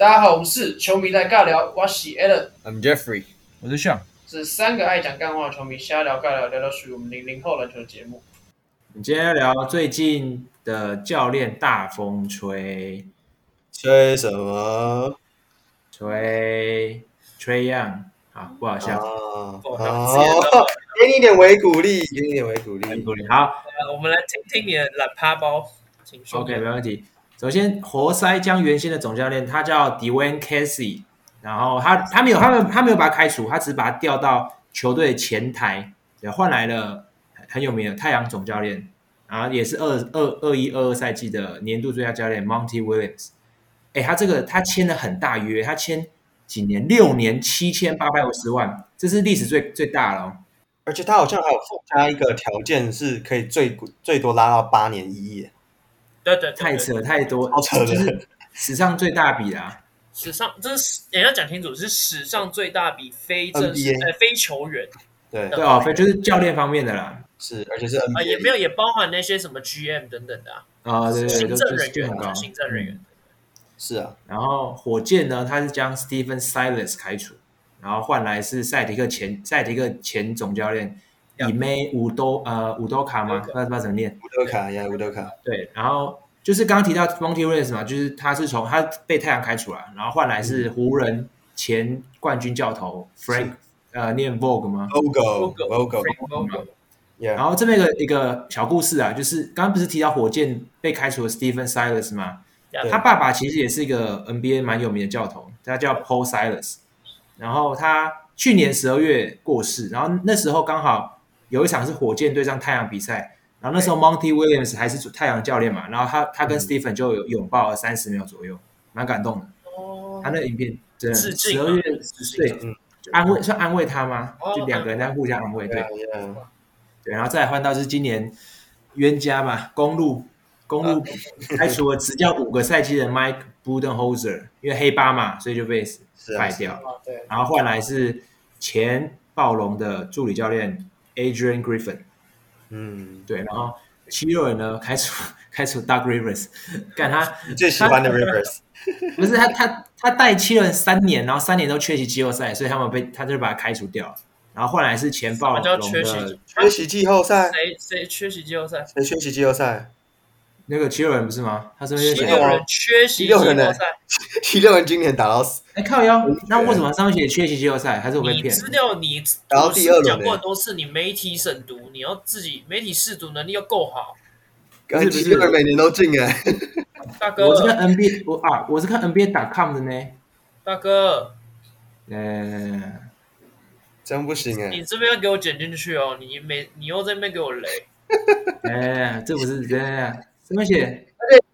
大家好，我们是球迷在尬聊，我是 Allen，I'm Jeffrey，我是 Sean，是三个爱讲干话的球迷瞎聊尬聊，聊聊属于我们零零后篮球的节目。我们今天要聊最近的教练大风吹，吹什么？吹吹样啊，不好笑啊！好，给你一点微鼓励，给你一点微鼓励，鼓励。好，我们来听听你的懒趴包，请说。OK，没问题。首先，活塞将原先的总教练他叫 Dwane Casey，然后他他没有他没有他没有把他开除，他只是把他调到球队前台，也换来了很有名的太阳总教练，然后也是二二二一二二赛季的年度最佳教练 Monty Williams。哎，他这个他签了很大约，他签几年？六年七千八百五十万，这是历史最最大了哦。而且他好像还有附加一个条件，是可以最最多拉到八年一亿。对对，对，太扯太多，好扯的，就是史上最大笔啊！史上这是也要讲清楚，是史上最大笔非正式呃非球员，对。对哦，非就是教练方面的啦，是而且是 NBA 啊，也没有也包含那些什么 GM 等等的啊，啊对对，行政人员很高，行政人员是啊。然后火箭呢，他是将 Stephen Silas 开除，然后换来是赛迪克前赛迪克前总教练。以梅伍多呃五多卡吗？不知道怎么念。五多卡呀，五多卡。对，然后就是刚刚提到 Monty Williams 嘛，就是他是从他被太阳开除了，然后换来是湖人前冠军教头 Frank，呃，念 Vogel 吗？Vogel，Vogel，Vogel。然后这边一个一个小故事啊，就是刚刚不是提到火箭被开除了 Stephen Silas 吗？他爸爸其实也是一个 NBA 蛮有名的教头，他叫 Paul Silas。然后他去年十二月过世，然后那时候刚好。有一场是火箭对上太阳比赛，然后那时候 Monty Williams 还是太阳教练嘛，然后他他跟 Stephen 就有拥抱了三十秒左右，蛮感动的。哦，他那影片真的十二月对，安慰算安慰他吗？就两个人在互相安慰，对对，然后再换到是今年冤家嘛，公路公路开除了执教五个赛季的 Mike Budenholzer，因为黑八嘛，所以就被败掉。对，然后换来是前暴龙的助理教练。Adrian Griffin，嗯，对，然后七六人呢 开除开除 Doug Rivers，干他你最喜欢的 Rivers，不是他他他带七六人三年，然后三年都缺席季后赛，所以他们被他就把他开除掉了，然后换来是前暴龙的缺席季后赛，谁谁缺席季后赛？谁缺席季后赛？那个七六人不是吗？他是不是七六人缺席季后赛？七六人今年打到死。哎，靠腰，那为什么上面写缺席季后赛？还是我被骗？你资料你然后第二轮讲过很多次，你媒体审读，你要自己媒体试读能力要够好。不是，七六人每年都进哎。大哥，我是看 NBA，我啊，我是看 NBA.com 的呢。大哥，呃，这样不行哎。你这边要给我剪进去哦，你没，你又在那边给我雷。哎，这不是这样。什么写？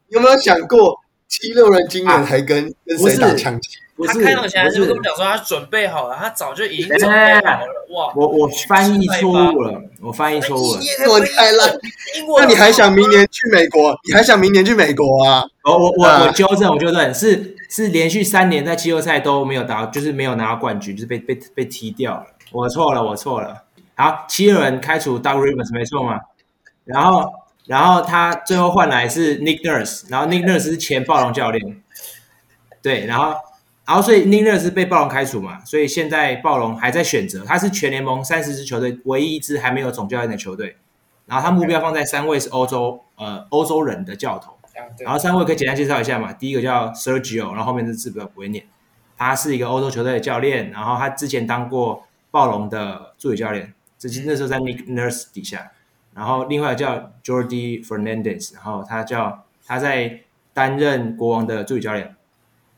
有没有想过七六人今年还跟跟谁打抢七？他开场前是不是跟我们讲说他准备好了？他早就已经准备好了。哇！我我翻译错误了，我翻译错误了。英文太烂，那你还想明年去美国？你还想明年去美国啊？我我我我纠正，我纠正，是是连续三年在季后赛都没有打，就是没有拿到冠军，就是被被被踢掉了。我错了，我错了。好，七六人开除 Doug Rivers 没错嘛？然后。然后他最后换来是 Nick Nurse，然后 Nick Nurse 是前暴龙教练，对，然后然后所以 Nick Nurse 被暴龙开除嘛，所以现在暴龙还在选择，他是全联盟三十支球队唯一一支还没有总教练的球队，然后他目标放在三位是欧洲呃欧洲人的教头，然后三位可以简单介绍一下嘛，第一个叫 Sergio，然后后面的字不要不会念，他是一个欧洲球队的教练，然后他之前当过暴龙的助理教练，只是那时候在 Nick Nurse 底下。然后另外叫 Jordi Fernandez，然后他叫他在担任国王的助理教练。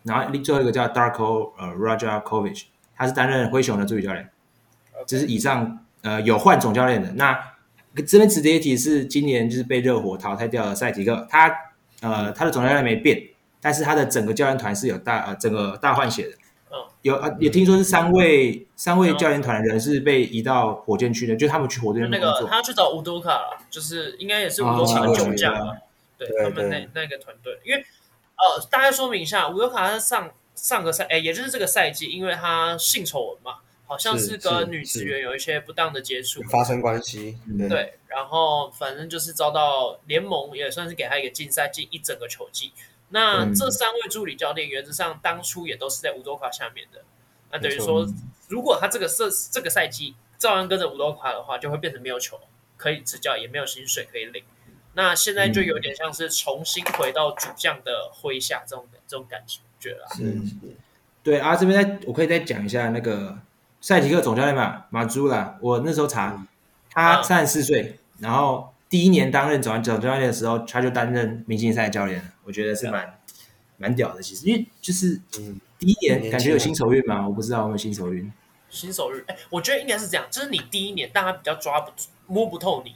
然后最后一个叫 Darko 呃 Rajakovic，他是担任灰熊的助理教练。这是以上呃有换总教练的。那这边值得一提是今年就是被热火淘汰掉的赛提克，他呃他的总教练没变，但是他的整个教练团是有大呃整个大换血的。有啊，也听说是三位三位教练团的人是被移到火箭去的，就他们去火箭那个他去找乌多卡了，就是应该也是乌多卡的旧将嘛，对。他们那那个团队，因为呃，大概说明一下，乌多卡他上上个赛，哎，也就是这个赛季，因为他性丑闻嘛，好像是跟女职员有一些不当的接触，发生关系，对，然后反正就是遭到联盟也算是给他一个禁赛，禁一整个球季。那这三位助理教练原则上当初也都是在乌多卡下面的。那等于说，如果他这个赛这个赛季照样跟着乌多卡的话，就会变成没有球可以执教，也没有薪水可以领。那现在就有点像是重新回到主将的麾下这种这种感觉了。是，是，对啊，这边再我可以再讲一下那个赛吉克总教练吧，马祖拉。我那时候查，他三十四岁，然后第一年担任总总教练的时候，他就担任明星赛教练。我觉得是蛮蛮屌的，其实，因为就是第一年感觉有新手运嘛，我不知道有没有新手运。新手运，哎，我觉得应该是这样，就是你第一年，大家比较抓不摸不透你。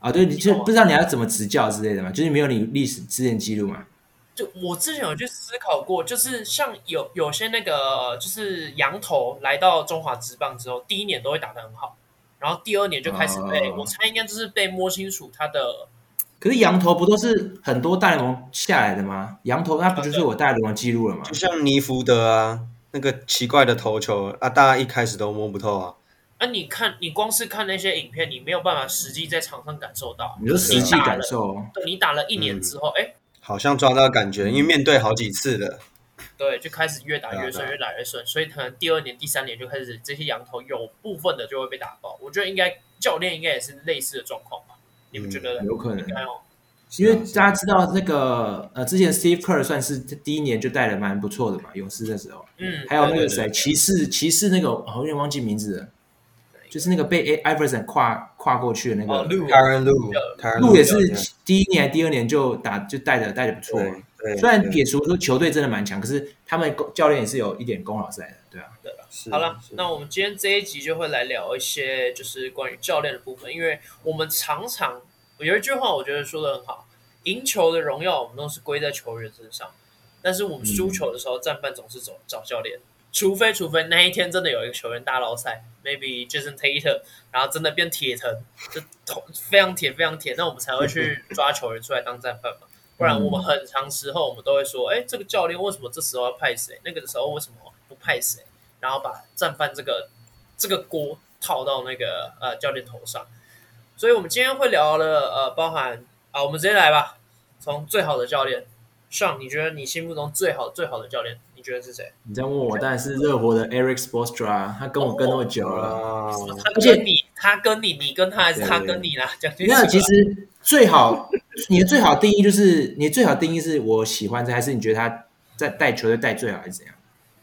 啊，对，你就不知道你要怎么执教之类的嘛，就是没有你历史之前记录嘛。就我之前有去思考过，就是像有有些那个就是羊头来到中华职棒之后，第一年都会打得很好，然后第二年就开始被、哦、我猜应该就是被摸清楚他的。可是羊头不都是很多大联盟下来的吗？羊头那不就是我大联盟记录了吗？就像尼福德啊，那个奇怪的投球啊，大家一开始都摸不透啊。那、啊、你看，你光是看那些影片，你没有办法实际在场上感受到。你就实际感受。对，你打了一年之后，哎、嗯，好像抓到感觉，因为面对好几次了。对，就开始越打越顺，越打越顺，所以可能第二年、第三年就开始这些羊头有部分的就会被打爆。我觉得应该教练应该也是类似的状况吧？你们觉得、嗯？有可能。因为大家知道那个呃，之前 Steve Kerr 算是第一年就带的蛮不错的嘛，勇士的时候。嗯。还有那个谁，骑士，骑士那个，我有点忘记名字了。就是那个被 Iverson 跨跨过去的那个，Tyronn Lue，Lue 也是第一年、第二年就打就带的带的不错。虽然撇除说球队真的蛮强，可是他们教练也是有一点功劳在的，对啊。对吧，好了，那我们今天这一集就会来聊一些就是关于教练的部分，因为我们常常有一句话，我觉得说的很好：赢球的荣耀我们都是归在球员身上，但是我们输球的时候，战犯总是走找教练。除非除非那一天真的有一个球员大捞赛，maybe Jason Tatum，然后真的变铁藤，就非常铁非常铁，那我们才会去抓球员出来当战犯嘛。不然我们很长时候我们都会说，哎，这个教练为什么这时候要派谁？那个时候为什么不派谁？然后把战犯这个这个锅套到那个呃教练头上。所以我们今天会聊的呃，包含啊，我们直接来吧，从最好的教练上，你觉得你心目中最好最好的教练？觉得是谁？你在问我，当然是热火的 Eric Spoelstra，他跟我跟那么久了，哦、而且你他跟你，你跟他还是他跟你啦？那其实最好，你的最好定义就是你的最好定义是我喜欢这，还是你觉得他在带球队带最好，还是怎样？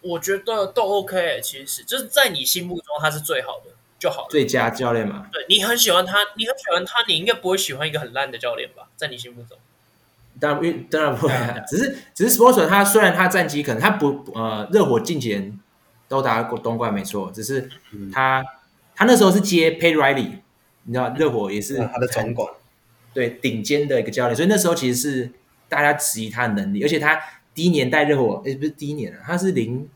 我觉得都 OK，其实就是在你心目中他是最好的就好了，最佳教练嘛。对，你很喜欢他，你很喜欢他，你应该不会喜欢一个很烂的教练吧？在你心目中。当然，当然不会、啊。只是，只是 Spoelstra 他虽然他战绩可能他不呃，热火近几年都打过东冠没错，只是他、嗯、他那时候是接 Pay Riley，你知道热火也是他的总管，对顶尖的一个教练，所以那时候其实是大家质疑他的能力，而且他第一年带热火，诶不是第一年啊，他是零，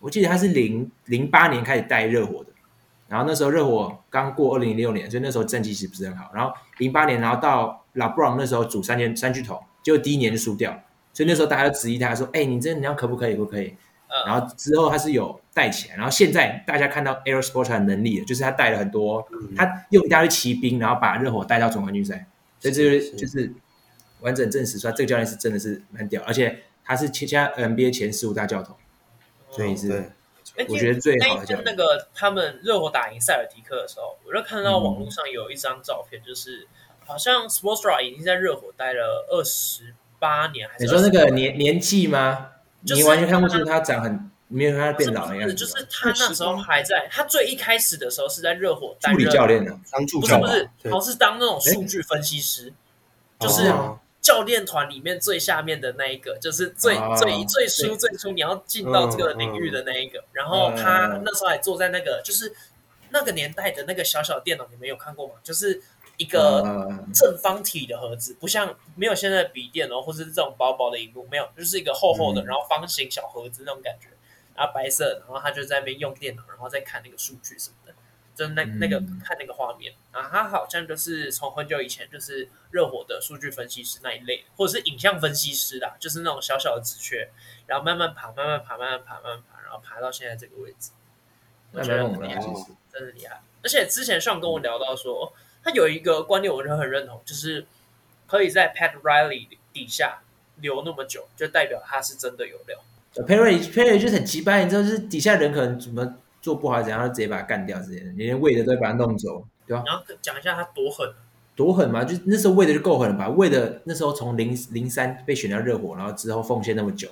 我记得他是零零八年开始带热火的，然后那时候热火刚过二零零六年，所以那时候战绩其实不是很好，然后零八年然后到。老布朗那时候组三件三巨头，就第一年就输掉，所以那时候大家质疑他说：“哎、你这你要可不可以？不可以？”然后之后他是有带起来，然后现在大家看到 Spoelstra 的能力，就是他带了很多，嗯、他用一大堆骑兵，然后把热火带到总冠军赛，所以这个就是完整证实说，这个教练是真的是蛮屌，而且他是前加 NBA 前十五大教头，所以是我觉得最好的教练。那个他们热火打赢塞尔提克的时候，我就看到网络上有一张照片，就是。好像 Spoelstra 已经在热火待了二十八年，还是？你说那个年年纪吗？你完全看不出他长很，没有看他变老的样子。就是他那时候还在，他最一开始的时候是在热火当助理教练的，当助教，不是不是，好像是当那种数据分析师，就是教练团里面最下面的那一个，就是最最最初最初你要进到这个领域的那一个。然后他那时候还坐在那个，就是那个年代的那个小小电脑，你们有看过吗？就是。一个正方体的盒子，不像没有现在的笔电哦，或者是这种薄薄的荧幕，没有，就是一个厚厚的，然后方形小盒子那种感觉，然后白色，然后他就在那边用电脑，然后再看那个数据什么的，就是那那个看那个画面。啊，他好像就是从很久以前就是热火的数据分析师那一类，或者是影像分析师啦，就是那种小小的职缺，然后慢慢爬，慢慢爬，慢慢爬，慢慢爬，然后爬到现在这个位置，我觉得很厉害，真的厉害。而且之前上跟我聊到说。他有一个观念，我就很认同，就是可以在 Pat Riley 底下留那么久，就代表他是真的有料。Pat Riley Pat Riley 就很奇葩，你知道，就是底下人可能怎么做不好，怎样，就直接把他干掉之类的，连 Wade 都会把他弄走，对吧？然后讲一下他多狠，多狠嘛？就那时候 Wade 就够狠了吧？Wade 那时候从零零三被选到热火，然后之后奉献那么久，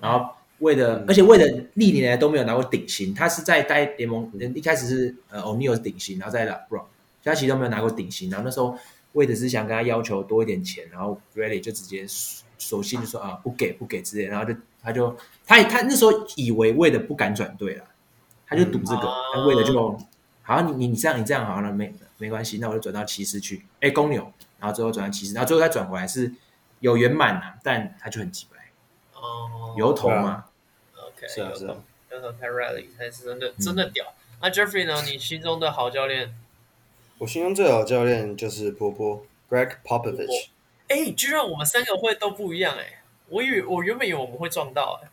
然后 Wade，、嗯、而且 Wade 历年来都没有拿过顶薪，他是在待联盟一开始是呃 O'Neal 是顶薪，然后再 LeBron，他其实都没有拿过顶薪，然后那时候 Wade 是想跟他要求多一点钱，然后 Bradley 就直接索性就说啊不给不给之类，然后就他就。他他那时候以为为了不敢转队了，他就赌这个，他、嗯、为了就好，你你你这样你这样好了，没没关系，那我就转到骑士去，哎，公牛，然后最后转到骑士，然后最后再转回来是有圆满啊，但他就很鸡掰，哦，油头嘛，OK，是啊是啊，油头太 rally，才是真的真的屌。那、Jeffrey 呢？你心中的好教练？我心中最好的教练就是波波 Greg Popovich。哎，居然我们三个会都不一样哎，我以为我原本以为我们会撞到哎。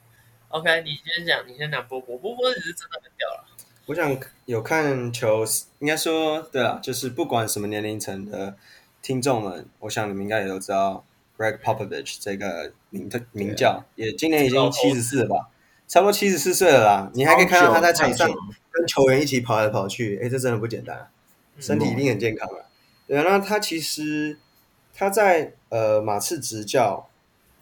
OK，你先讲，你先讲波波。波波只是真的很屌了。我想有看球，应该说对了，就是不管什么年龄层的听众们，我想你们应该也都知道 Greg Popovich 这个名的名叫，也今年已经七十四了吧，差不多七十四岁了啦。你还可以看到他在场上跟球员一起跑来跑去，哎，这真的不简单，身体一定很健康啊。对啊，那他其实他在呃马刺执教。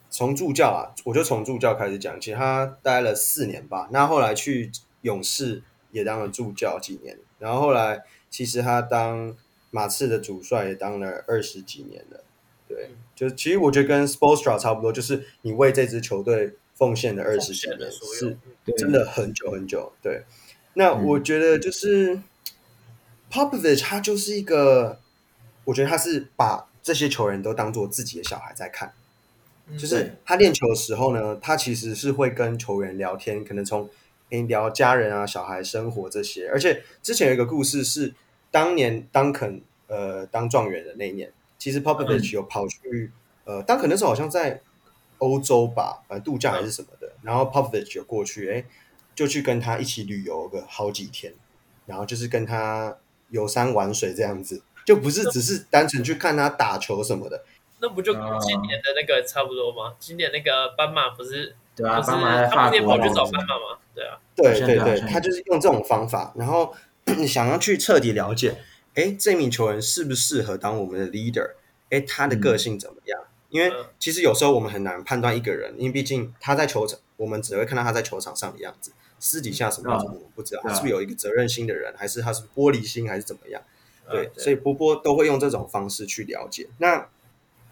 从助教啊，我就从助教开始讲起。他待了四年吧，那后来去勇士也当了助教几年，然后后来其实他当马刺的主帅也当了二十几年了。对，就其实我觉得跟 Spoelstra 差不多，就是你为这支球队奉献了二十几年，是真的很久很久。对，那我觉得就是 Popovich 他就是一个，我觉得他是把这些球员都当做自己的小孩在看。就是他练球的时候呢，他其实是会跟球员聊天，可能从诶聊家人啊、小孩生活这些。而且之前有一个故事是，当年 Duncan 呃当状元的那一年，其实 Popovich 有跑去、嗯、呃 Duncan 那时候好像在欧洲吧，反正度假还是什么的，然后 Popovich 有过去，诶就去跟他一起旅游个好几天，然后就是跟他游山玩水这样子，就不是只是单纯去看他打球什么的。那不就跟今年的那个差不多吗？今年那个斑马不是对啊，不是斑马他们跑去找斑马吗？对啊，对对对，他就是用这种方法，然后你 想要去彻底了解，哎，这名球员适不适合当我们的 leader？哎，他的个性怎么样？因为其实有时候我们很难判断一个人，因为毕竟他在球场，我们只会看到他在球场上的样子，私底下什么样子我们不知道。他是不是有一个责任心的人，还是他是玻璃心，还是怎么样？对，所以波波都会用这种方式去了解。那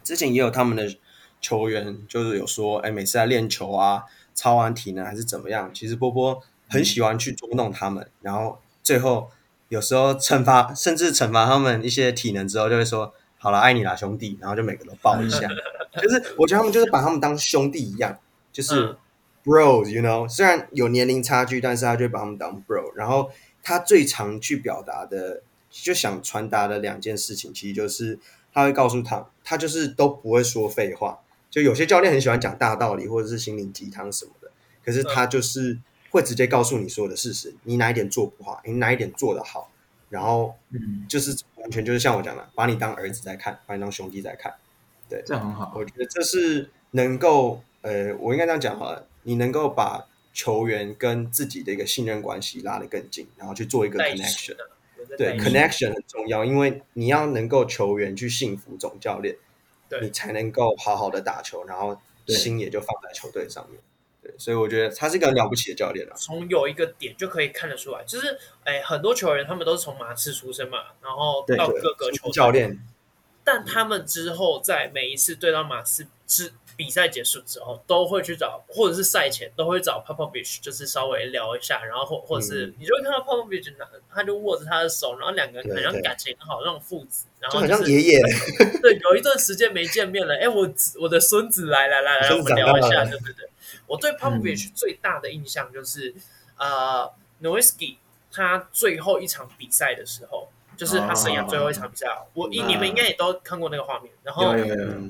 之前也有他们的球员，就是有说，哎，每次在练球啊，操完体能还是怎么样，其实波波很喜欢去捉弄他们，嗯、然后最后有时候惩罚，甚至惩罚他们一些体能之后，就会说，好了，爱你啦，兄弟，然后就每个都抱一下，就是我觉得他们就是把他们当兄弟一样，就是 bros，you know，虽然有年龄差距，但是他就会把他们当 bro，然后他最常去表达的，就想传达的两件事情，其实就是。他会告诉他，他就是都不会说废话。就有些教练很喜欢讲大道理或者是心灵鸡汤什么的，可是他就是会直接告诉你所有的事实，你哪一点做不好，你哪一点做得好，然后就是完全就是像我讲的，把你当儿子在看，把你当兄弟在看。对，这样很好。我觉得这是能够，呃，我应该这样讲好了，你能够把球员跟自己的一个信任关系拉得更近，然后去做一个 connection。对，connection 很重要，因为你要能够球员去信服总教练，对你才能够好好的打球，然后心也就放在球队上面。对，所以我觉得他是一个很了不起的教练了。从有一个点就可以看得出来，就是哎，很多球员他们都是从马刺出身嘛，然后到各个球队教练，但他们之后在每一次对到马刺之。比赛结束之后，都会去找，或者是赛前都会找 Popovich，就是稍微聊一下，然后或或者是、嗯、你就会看到 Popovich 他就握着他的手，然后两个人好像感情很好，那种父子，然后、就是、就好像爷爷。对，有一段时间没见面了，哎，我我的孙子来来来来，我们聊一下，对对对。我对 Popovich 最大的印象就是，嗯、呃，Nowitzki 他最后一场比赛的时候，就是他生涯最后一场比赛，哦、我、嗯、你们应该也都看过那个画面，然后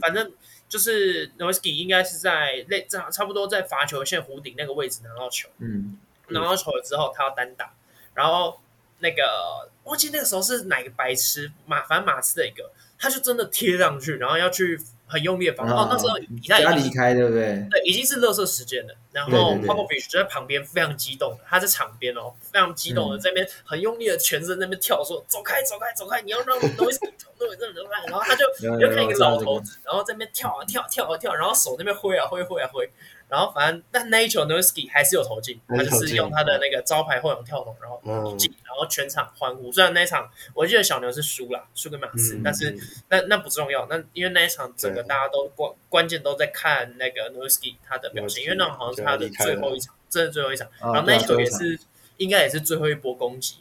反正。就是 Nowitzki 应该是在那差差不多在罚球线弧顶那个位置拿到球，嗯，拿到球了之后他要单打，然后那个忘记那个时候是哪个白痴马，反正马刺的一个，他就真的贴上去，然后要去很用力的防。哦，那时候比赛要离开，对不对？对，已经是热射时间了。然后 Popovich 就在旁边非常激动，他在场边哦，非常激动的在那边很用力的全身在那边跳，说走开走开走开，你要让 Nowitzki 走开走开。然后他就 你就看一个老头子，然后在那边跳啊跳跳啊跳，然后手那边挥啊挥挥啊挥。然后反正但那一球 Nowitzki 还是有投进，他就是用他的那个招牌后仰跳投，然后进，然后全场欢呼。虽然那一场我记得小牛是输了，输给马刺，但是那那不重要。那因为那一场整个大家都关关键都在看那个 Nowitzki 他的表现，因为那好像是他的最后一场，真的最后一场。然后那一球也是应该也是最后一波攻击。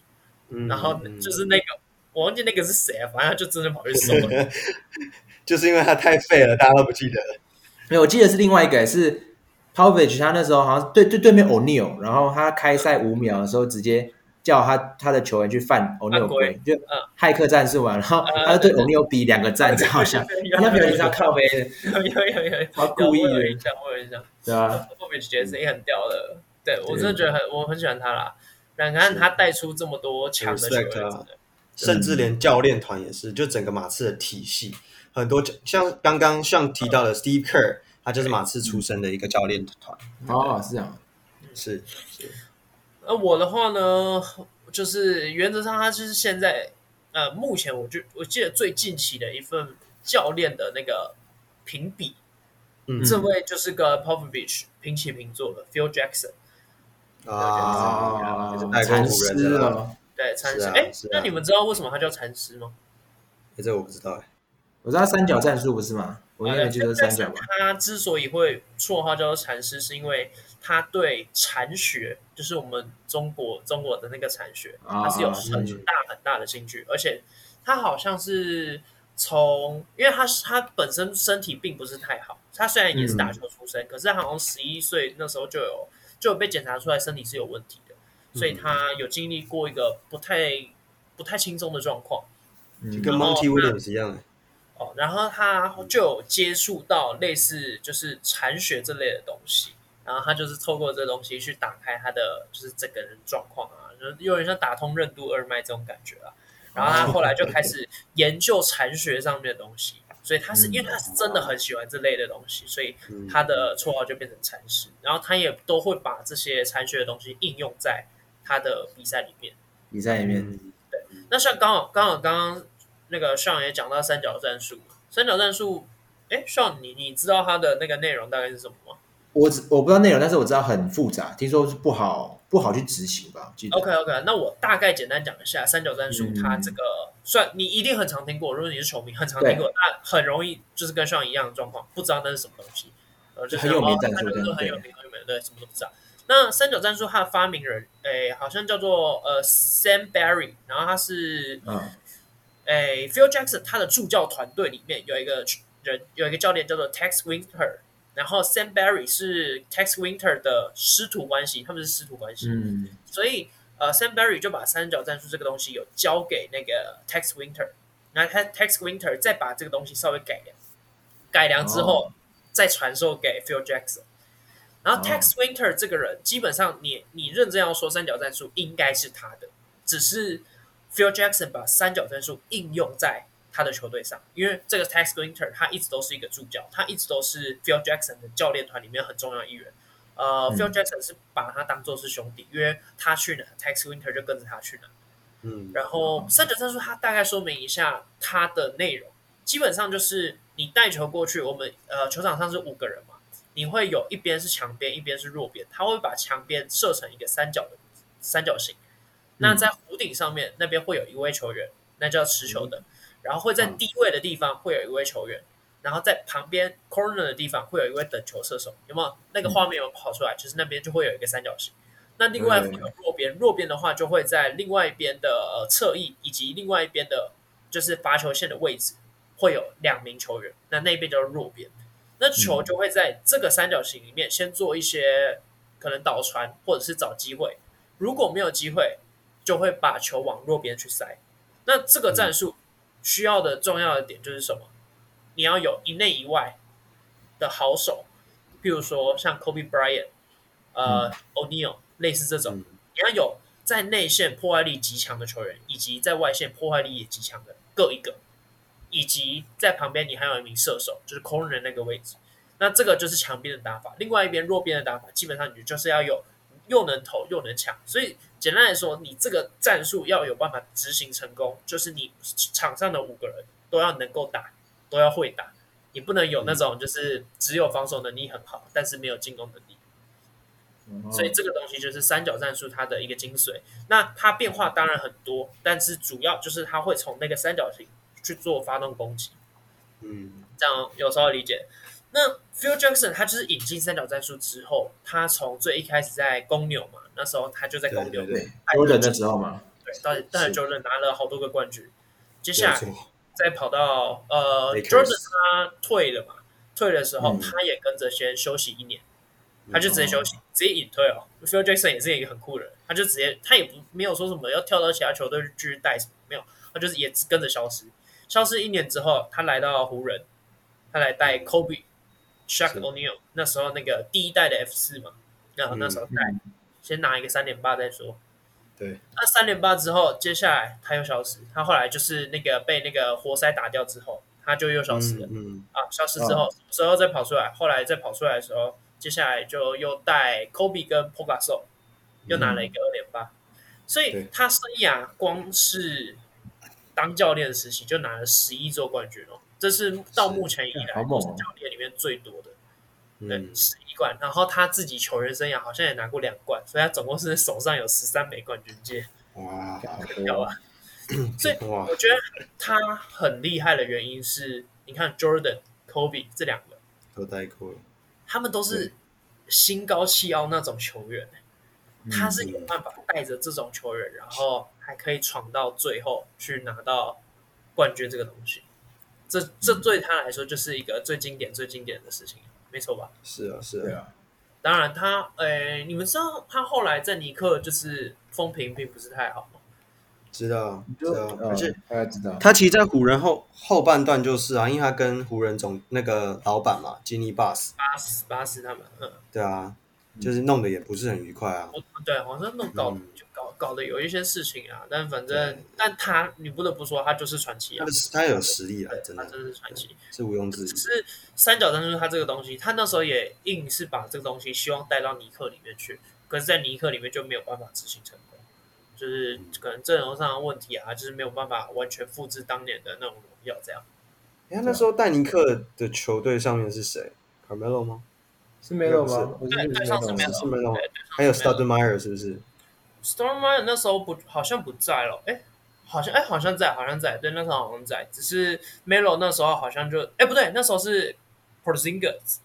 然后就是那个我忘记那个是谁啊，反正他就真的跑去守了。就是因为他太废了，大家都不记得了。没有，我记得是另外一个是。Popovich 他那时候好像对对对面 O'Neal，然后他开赛五秒的时候，直接叫他他的球员去犯 O'Neal 规，就骇客战术嘛。然后他就对欧尼尔比两个赞，好像。他表情上靠背的，有有有有，他故意的，我有印象，我有印象，对啊，Popovich 觉得声音很屌的，对我真的觉得很我很喜欢他啦。然后他带出这么多强的球员，甚至连教练团也是，就整个马刺的体系，很多像刚刚像提到的 Steve Kerr。他就是马刺出身的一个教练团。哦，是这样，是是。那我的话呢，就是原则上他就是现在呃，目前我就我记得最近期的一份教练的那个评比，嗯，这位就是跟 Popovich 平起平坐的 Phil Jackson 啊，禅师啊，对，禅师。哎，那你们知道为什么他叫禅师吗？哎，这我不知道哎，我知道三角战术不是吗？我应该记得三角吧。他之所以会绰号叫做禅师，是因为他对禅学，就是我们中国中国的那个禅学，他是有很大很大的兴趣。而且他好像是从，因为他他本身身体并不是太好，他虽然也是打球出身，可是他好像十一岁那时候就有就有被检查出来身体是有问题的，所以他有经历过一个不太不太轻松的状况，就跟 Monty Williams 一样的。哦，然后他就有接触到类似就是禅学这类的东西，然后他就是透过这东西去打开他的就是整个人状况啊，就有点像打通任督二脉这种感觉啊。然后他后来就开始研究禅学上面的东西，所以他是因为他是真的很喜欢这类的东西，所以他的绰号就变成禅师。然后他也都会把这些禅学的东西应用在他的比赛里面。比赛里面，对。那像刚好刚好刚刚。那个 Sean 也讲到三角战术，三角战术，哎，Sean，你你知道它的那个内容大概是什么吗？我我不知道内容，但是我知道很复杂，听说是不好不好去执行吧。OK OK，那我大概简单讲一下三角战术，它这个、嗯、算你一定很常听过，如果你是球迷，很常听过，那很容易就是跟 Sean 一样的状况，不知道那是什么东西，呃，就是、很有名战术，很有名，很有名，对，什么都不知道。那三角战术它的发明人，哎，好像叫做呃 Sam Barry，然后他是嗯。诶，Phil Jackson 他的助教团队里面有一个人，有一个教练叫做 Tex Winter，然后 Sam Barry 是 Tex Winter 的师徒关系，他们是师徒关系。嗯，所以呃，Sam Barry 就把三角战术这个东西有交给那个 Tex Winter，然后他 Tex Winter 再把这个东西稍微改良，改良之后、哦、再传授给 Phil Jackson。然后 Tex Winter 这个人，基本上你你认真要说三角战术，应该是他的，只是。Phil Jackson 把三角战术应用在他的球队上，因为这个 Tex Winter 他一直都是一个助教，他一直都是 Phil Jackson 的教练团里面很重要一员。呃、嗯、Phil Jackson 是把他当做是兄弟，因为他去哪，Tex Winter 就跟着他去哪。嗯，然后三角战术他大概说明一下它的内容，基本上就是你带球过去，我们呃球场上是五个人嘛，你会有一边是强边，一边是弱边，他会把强边设成一个三角的三角形。那在弧顶上面，那边会有一位球员，那叫持球的。然后会在低位的地方会有一位球员，然后在旁边 corner 的地方会有一位等球射手。有没有那个画面有跑出来？就是那边就会有一个三角形。那另外会有弱边，弱边的话就会在另外一边的呃侧翼以及另外一边的，就是罚球线的位置会有两名球员。那那边叫弱边。那球就会在这个三角形里面先做一些可能倒传或者是找机会。如果没有机会，就会把球往弱边去塞。那这个战术需要的重要的点就是什么？你要有一内一外的好手，譬如说像 Kobe Bryant、呃、嗯、O'Neal 类似这种，嗯、你要有在内线破坏力极强的球员，以及在外线破坏力也极强的各一个。以及在旁边你还有一名射手，就是 corner 那个位置。那这个就是强边的打法，另外一边弱边的打法，基本上你就是要有又能投又能抢。所以简单来说，你这个战术要有办法执行成功，就是你场上的五个人都要能够打，都要会打。你不能有那种就是只有防守能力很好，但是没有进攻能力。所以这个东西就是三角战术它的一个精髓。那它变化当然很多，但是主要就是它会从那个三角形去做发动攻击。嗯，这样有时候理解。那 Phil Jackson 他就是引进三角战术之后，他从最一开始在公牛嘛，那时候他就在公牛，对，Jordan 的时候嘛，对，到到 Jordan 拿了好多个冠军。接下来再跑到呃 Jordan 他退了嘛，退的时候、嗯、他也跟着先休息一年，他就直接休息，嗯、直接隐退哦。Phil Jackson 也是一个很酷的人，他就直接他也不没有说什么要跳到其他球队继续带什么，没有，他就是也跟着消失。消失一年之后，他来到湖人，他来带 Kobe。Shaq O'Neal 那时候那个第一代的 F 四嘛，然后那时候带、先拿一个三点八再说。对，那三点八之后，接下来他又消失。他后来就是那个被那个活塞打掉之后，他就又消失了。嗯，嗯啊，消失之后，之、哦、后再跑出来，后来再跑出来的时候，接下来就又带 Kobe 跟 Pau Gasol 又拿了一个二点八。所以他生涯光是当教练的时期就拿了十一座冠军哦。这是到目前以来教练里面最多的，对，十一冠。然后他自己球员生涯好像也拿过两冠，所以他总共是手上有十三枚冠军戒。哇，屌啊！所以我觉得他很厉害的原因是，你看 Jordan、Kobe 这两个都带过，他们都是心高气傲那种球员，他是有办法带着这种球员，然后还可以闯到最后去拿到冠军这个东西。这这对他来说就是一个最经典、最经典的事情，没错吧？是啊，是啊。当然他，他诶，你们知道他后来在尼克就是风评并不是太好吗？知道，知道。而且大家知道，他其实，在湖人后后半段就是啊，因为他跟湖人总那个老板嘛，吉尼巴斯、巴斯、巴斯他们，嗯，对啊，就是弄得也不是很愉快啊。对，好像弄搞。嗯搞搞得有一些事情啊，但反正，但他你不得不说，他就是传奇啊。他有实力啊，真的，他真的是传奇，是毋庸置疑。只是三角战术，他这个东西，他那时候也硬是把这个东西希望带到尼克里面去，可是，在尼克里面就没有办法执行成功，就是可能阵容上的问题啊，就是没有办法完全复制当年的那种荣耀这样。哎，那时候戴尼克的球队上面是谁？Carmelo 吗？是 Melo 吗？对对，上次没有，是 Melo，还有 Stoudemire 是不是？Stoudemire 那时候不好像不在了，哎，好像哎好像在，好像在，对，那时候好像在，只是 Melo 那时候好像就哎不对，那时候是 Porzingis，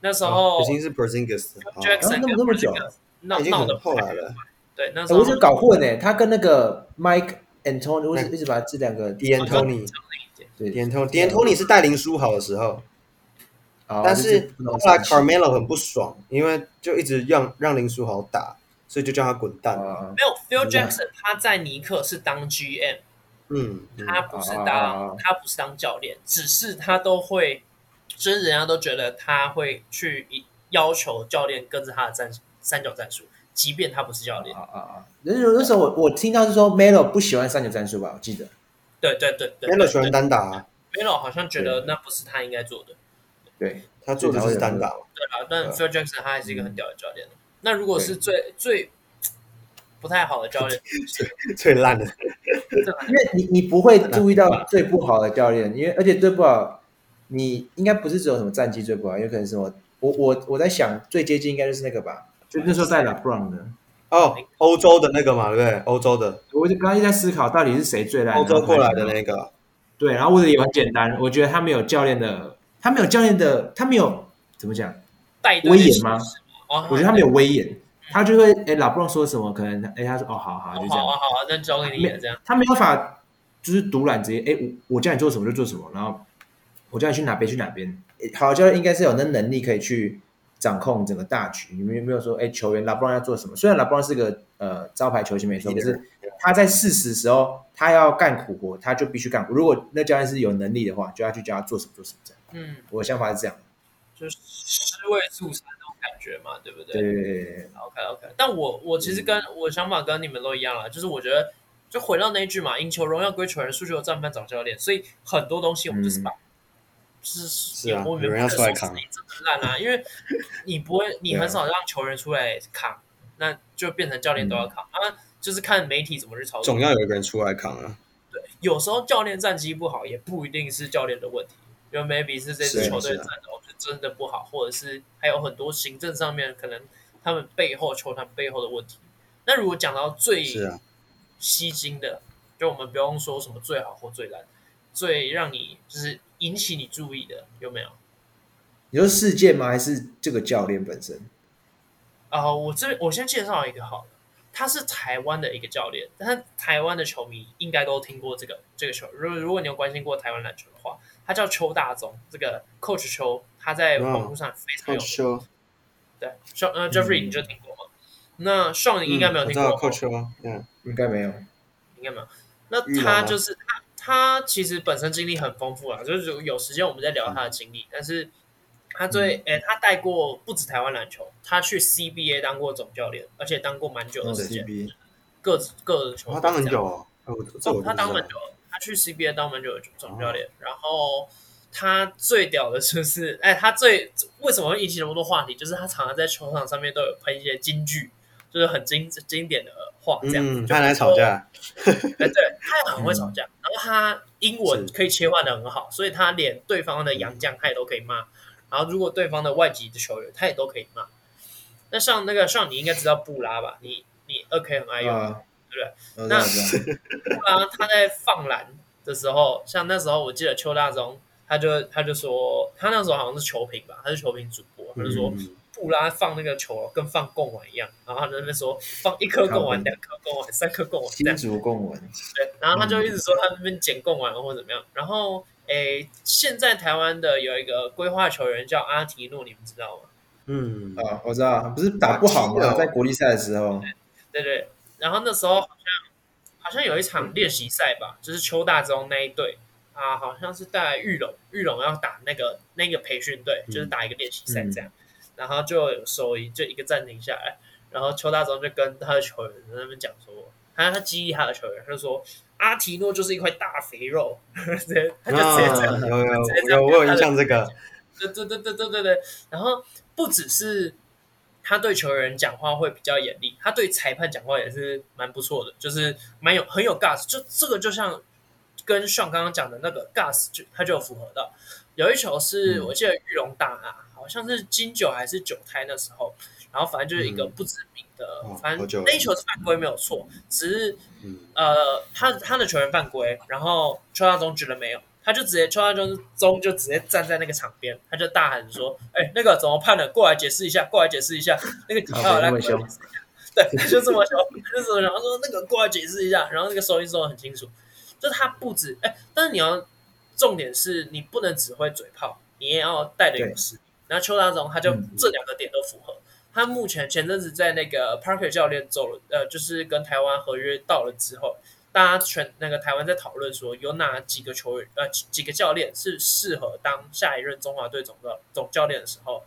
那时候已经是 Porzingis，哦，Jackson 那么那么久，那已经很后来了，对，那时候我就搞混哎，他跟那个 Mike Antony，我一直把这两个 D'Antoni，对，D'Antoni 是带林书豪的时候，但是后来 Carmelo 很不爽，因为就一直让让林书豪打。所以就叫他滚蛋。没有，Phil Jackson 他在尼克是当 GM，嗯，他不是当他不是当教练，只是他都会，所以人家都觉得他会去要求教练跟着他的战三角战术，即便他不是教练。啊啊啊！那那时候我我听到是说 Melo 不喜欢三角战术吧？我记得。对对对对，Melo 喜欢单打。Melo 好像觉得那不是他应该做的。对，他做的是单打。对啊，但 Phil Jackson 他还是一个很屌的教练。那如果是最最不太好的教练 最烂的，因为你你不会注意到最不好的教练，因为而且最不好，你应该不是只有什么战绩最不好，有可能是我我我我在想最接近应该就是那个吧，就那时候带 LeBron 的。哦，欧洲的那个嘛，对不对？欧洲的，我就刚刚一直在思考到底是谁最烂，欧洲过来的那个，对，然后问的也很简单，我觉得他没有教练的，他没有教练的，他没有怎么讲，威严吗？我觉得他没有威严，他就会哎，老布朗说什么，可能哎，他说哦，好好，就这样，好啊，好啊，那交给你了，这样。他没有办法，就是独揽直接哎，我我叫你做什么就做什么，然后我叫你去哪边去哪边。好教练应该是有那能力可以去掌控整个大局。你们有没有说哎，球员老布朗要做什么？虽然老布朗是个呃招牌球星没错，可是他在适时时候他要干苦活，他就必须干苦。如果那教练是有能力的话，就要去教他做什么做什么这样。嗯，我的想法是这样，就是尸位素餐。感觉嘛，对不对？对，对，对，对，OK OK。但我我其实跟、嗯、我想法跟你们都一样了，就是我觉得就回到那一句嘛，赢球荣耀归球员，输球战犯找教练。所以很多东西我们就是把，嗯、是是啊，有人要出来扛，烂啊，因为你不会，你很少让球员出来扛，那就变成教练都要扛、嗯、啊，就是看媒体怎么去操作。总要有一个人出来扛啊。对，有时候教练战绩不好，也不一定是教练的问题，因为 maybe 是这支球队战斗是真的不好，或者是还有很多行政上面可能他们背后球团背后的问题。那如果讲到最吸睛的，就我们不用说什么最好或最烂，最让你就是引起你注意的有没有？你说事件吗？还是这个教练本身？啊、呃，我这我先介绍一个好了，他是台湾的一个教练，但是台湾的球迷应该都听过这个这个球。如果如果你有关心过台湾篮球的话，他叫邱大宗，这个 Coach 邱，他在网络上非常有名。Wow, 对，说呃 Jeffrey 你就听过吗？嗯、那 Sean 你应该没有听过。Coach 吗，嗯，应该没有，应该没有。那他就是他，他其实本身经历很丰富啊，就是有时间我们再聊他的经历。嗯、但是他最诶、嗯欸，他带过不止台湾篮球，他去 CBA 当过总教练，而且当过蛮久的时间。各各的球队、哦，他当很久哦，哦他当很久，他去 CBA 当蛮久的总教练。哦、然后他最屌的就是，哎，他最为什么会引起那么多话题？就是他常常在球场上面都有喷一些金句。就是很经经典的话，这样。嗯，他来吵架。哎，对，他也很会吵架。然后他英文可以切换的很好，所以他连对方的洋将他也都可以骂。然后如果对方的外籍的球员，他也都可以骂。那像那个像你应该知道布拉吧？你你二 K 很爱用，对不对？那布拉他在放篮的时候，像那时候我记得邱大宗，他就他就说，他那时候好像是球评吧，他是球评主播，他就说。布拉放那个球跟放贡丸一样，然后他在那边说放一颗贡丸、两颗贡丸、三颗贡丸，金竹贡丸。对，然后他就一直说他那边捡贡丸或者怎么样。然后，诶，现在台湾的有一个规划球员叫阿提诺，你们知道吗？嗯啊，我知道，不是打不好吗？在国际赛的时候。对对，然后那时候好像好像有一场练习赛吧，就是邱大中那一队啊，好像是带玉龙，玉龙要打那个那个培训队，就是打一个练习赛这样。然后就有收音，就一个暂停下来，然后邱大中就跟他的球员在那边讲说，他他激励他的球员，他就说阿提诺就是一块大肥肉，他就直接这样，有有有，我有印象这个，对对对对对对对，然后不只是他对球员讲话会比较严厉，他对裁判讲话也是蛮不错的，就是蛮有很有 gas，就这个就像跟上刚刚讲的那个 gas 就他就有符合到，有一球是我记得玉龙大啊。好像是金九还是九胎那时候，然后反正就是一个不知名的，嗯、反正那一球是犯规没有错，只是、嗯、呃他他的球员犯规，然后邱大中觉得没有，他就直接邱大中中就直接站在那个场边，他就大喊说：“哎、欸，那个怎么判的？过来解释一下，过来解释一下。”那个底下来过来解释一下，对，他就这么凶，就这么然后说那个过来解释一下，然后那个收音说的很清楚，就他不止哎，但是你要重点是你不能只会嘴炮，你也要带着有实力。那邱大中他就这两个点都符合。嗯、他目前前阵子在那个 Parker 教练走了，呃，就是跟台湾合约到了之后，大家全那个台湾在讨论说，有哪几个球员，呃，几个教练是适合当下一任中华队总的总教练的时候，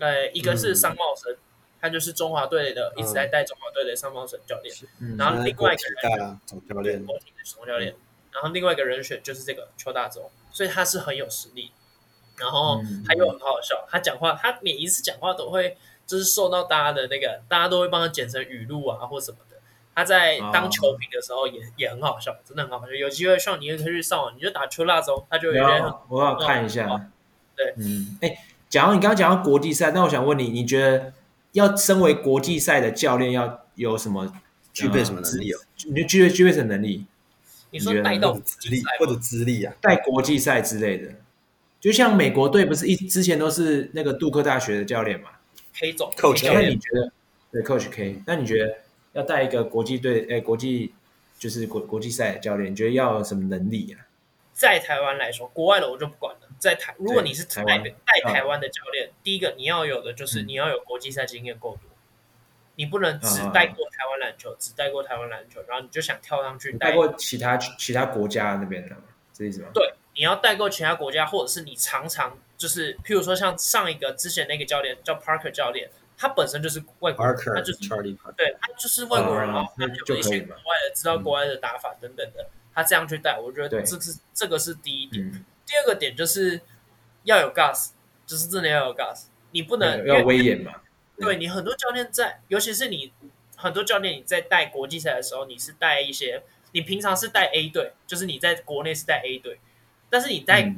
呃，一个是商茂生，嗯、他就是中华队的、嗯、一直在带中华队的商茂生教练，嗯、然后另外一个人总教练，总教练，然后另外一个人选就是这个邱大洲，所以他是很有实力。然后他又很好笑，他讲话，他每一次讲话都会就是受到大家的那个，大家都会帮他剪成语录啊或什么的。他在当球评的时候也也很好笑，真的很好笑。有机会上你也可以去上网，你就打邱大宗，他就有点我要看一下。对，嗯，哎，讲到你刚刚讲到国际赛，那我想问你，你觉得要身为国际赛的教练要有什么具备什么能力？你就具备具备什么能力？你说带到资历或者资历啊，带国际赛之类的。就像美国队不是一之前都是那个杜克大学的教练嘛，K 总，Coach，那你觉得对 Coach K？那你觉得要带一个国际队，哎，国际就是国国际赛的教练，你觉得要有什么能力啊？在台湾来说，国外的我就不管了。在台，如果你是带带台湾的教练，第一个你要有的就是你要有国际赛经验够多，你不能只带过台湾篮球，只带过台湾篮球，然后你就想跳上去带过其他其他国家那边的吗？这意思吗？对。你要带过其他国家，或者是你常常就是，譬如说像上一个之前那个教练叫 Parker 教练，他本身就是外国人，他就是 Charlie，对，他就是外国人，然后他就有一些国外的知道国外的打法等等的，他这样去带，我觉得这是这个是第一点。第二个点就是要有 gas，就是真的要有 gas，你不能要威严嘛。对，你很多教练在，尤其是你很多教练你在带国际赛的时候，你是带一些，你平常是带 A 队，就是你在国内是带 A 队，但是你在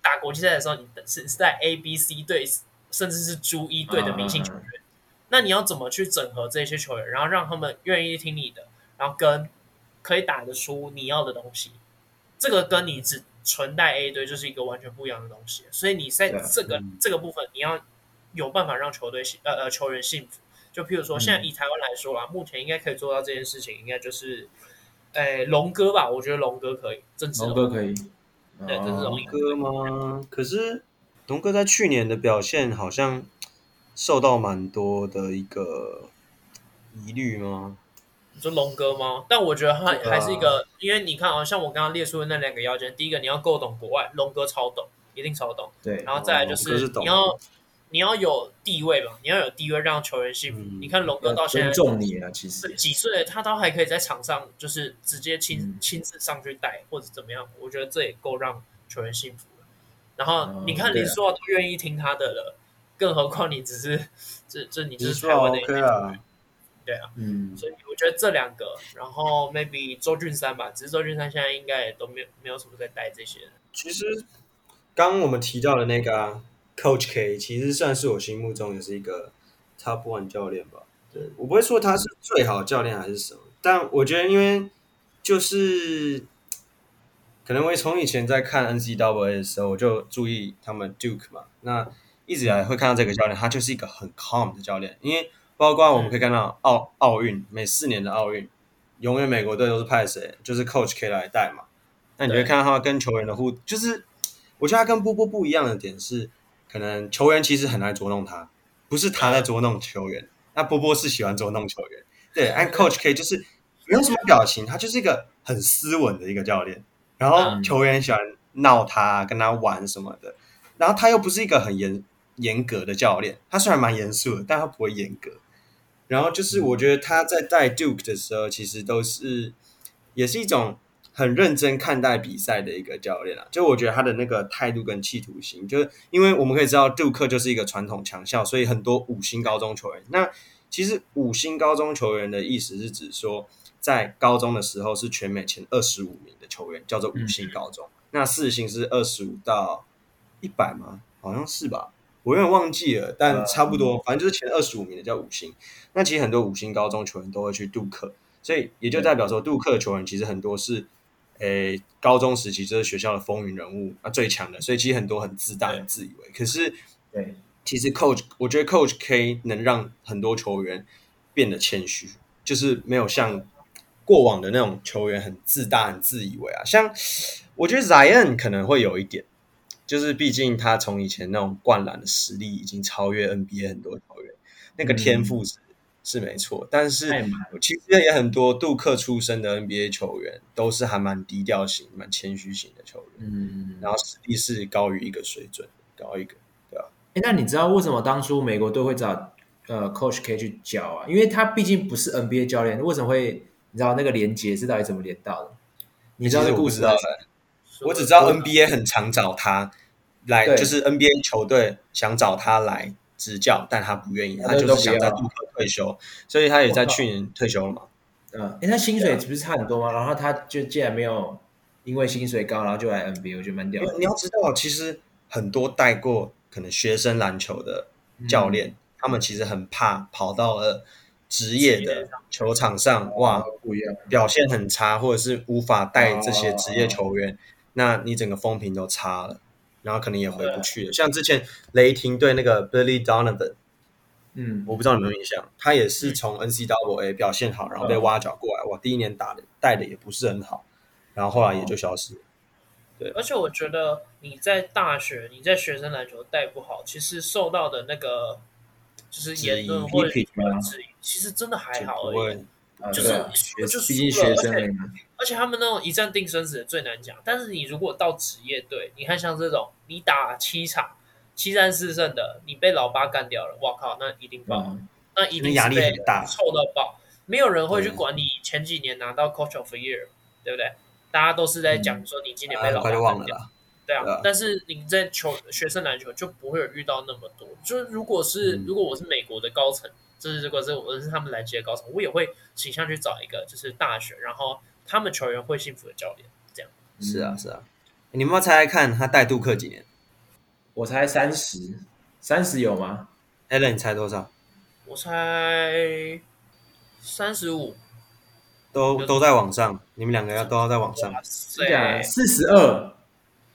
打国际赛的时候，你是是带 A、B、C 队，甚至是 D 一队的明星球员。那你要怎么去整合这些球员，然后让他们愿意听你的，然后跟可以打得出你要的东西？这个跟你只纯带 A 队就是一个完全不一样的东西。所以你在这个这个部分，你要。有办法让球队幸呃呃球员幸福，就譬如说，现在以台湾来说啦，嗯、目前应该可以做到这件事情，应该就是，诶龙哥吧？我觉得龙哥可以，郑志龙哥可以，对，这是龙哥吗？可是龙哥在去年的表现好像受到蛮多的一个疑虑吗？你说龙哥吗？但我觉得他还是一个，啊、因为你看啊，像我刚刚列出的那两个要件，第一个你要够懂国外，龙哥超懂，一定超懂，对，然后再来就是你要。你要有地位嘛？你要有地位，让球员信服。嗯、你看龙哥到现在尊重你啊，其实几岁他都还可以在场上，就是直接亲、嗯、亲自上去带或者怎么样。我觉得这也够让球员信服了。然后你看林书豪都愿意听他的了，嗯、更何况你只是 这这你就是台湾的一员，啊对啊，嗯。所以我觉得这两个，然后 maybe 周俊山吧，只是周俊山现在应该也都没有没有什么在带这些。其实刚我们提到的那个、啊。Coach K 其实算是我心目中也是一个 Top One 教练吧。对，我不会说他是最好的教练还是什么，但我觉得因为就是可能我从以前在看 NCAA 的时候，我就注意他们 Duke 嘛，那一直以来会看到这个教练，他就是一个很 calm 的教练。因为包括我们可以看到奥奥运每四年的奥运，永远美国队都是派谁，就是 Coach K 来带嘛。那你会看到他跟球员的互，就是我觉得他跟波波不一样的点是。可能球员其实很难捉弄他，不是他在捉弄球员。那波波是喜欢捉弄球员，对。按 Coach K 就是没有什么表情，他就是一个很斯文的一个教练。然后球员喜欢闹他，跟他玩什么的。然后他又不是一个很严严格的教练，他虽然蛮严肃的，但他不会严格。然后就是我觉得他在带 Duke 的时候，其实都是也是一种。很认真看待比赛的一个教练啊，就我觉得他的那个态度跟企图心，就是因为我们可以知道杜克就是一个传统强校，所以很多五星高中球员。那其实五星高中球员的意思是指说，在高中的时候是全美前二十五名的球员，叫做五星高中。嗯、那四星是二十五到一百吗？好像是吧，我有点忘记了，但差不多，反正就是前二十五名的叫五星。那其实很多五星高中球员都会去杜克，所以也就代表说，杜克的球员其实很多是。诶，高中时期就是学校的风云人物啊，最强的，所以其实很多很自大、很自以为。可是，对，其实 Coach，我觉得 Coach K 能让很多球员变得谦虚，就是没有像过往的那种球员很自大、很自以为啊。像我觉得 Zion 可能会有一点，就是毕竟他从以前那种灌篮的实力已经超越 NBA 很多球员，那个天赋是。嗯是没错，但是其实也很多杜克出身的 NBA 球员都是还蛮低调型、蛮谦虚型的球员，嗯，然后实力是高于一个水准，高一个，对吧？哎，那你知道为什么当初美国队会找呃 Coach K 去教啊？因为他毕竟不是 NBA 教练，为什么会？你知道那个连接是到底怎么连到的？你知道这个故事吗？我只知道 NBA 很常找他来，就是 NBA 球队想找他来。执教，但他不愿意，他就是想在杜克退休，所以他也在去年退休了嘛。嗯，哎，他薪水不是差很多吗？然后他就竟然没有因为薪水高，然后就来 NBA，我觉得蛮屌的。你要知道，其实很多带过可能学生篮球的教练，嗯、他们其实很怕跑到了职业的球场上，哇，不一样，表现很差，或者是无法带这些职业球员，哦、那你整个风评都差了。然后可能也回不去了，像之前雷霆队那个 Billy Donovan，嗯，我不知道你们有没有印象，他也是从 NCAA 表现好，然后被挖角过来，哇，第一年打的带的也不是很好，然后后来也就消失了。对，而且我觉得你在大学，你在学生篮球带不好，其实受到的那个就是言论或者质疑，其实真的还好而已。就是就是，毕竟学生，而且他们那种一战定生死的最难讲。但是你如果到职业队，你看像这种，你打七场，七战四胜的，你被老八干掉了，哇靠，那一定爆，嗯、那一定压力很大，臭到爆，没有人会去管你前几年拿到 Coach of the Year，对不对？大家都是在讲说你今年被老八干掉。嗯对啊，啊但是你在球学生篮球就不会有遇到那么多。就是如果是、嗯、如果我是美国的高层，就是如果是我是他们篮协的高层，我也会倾向去找一个就是大学，然后他们球员会幸福的教练。这样是啊是啊，你们要猜猜看他带杜克几年？我猜三十，三十有吗？Allen 你猜多少？我猜三十五，都都在网上。你们两个要都要在网上。对，四十二。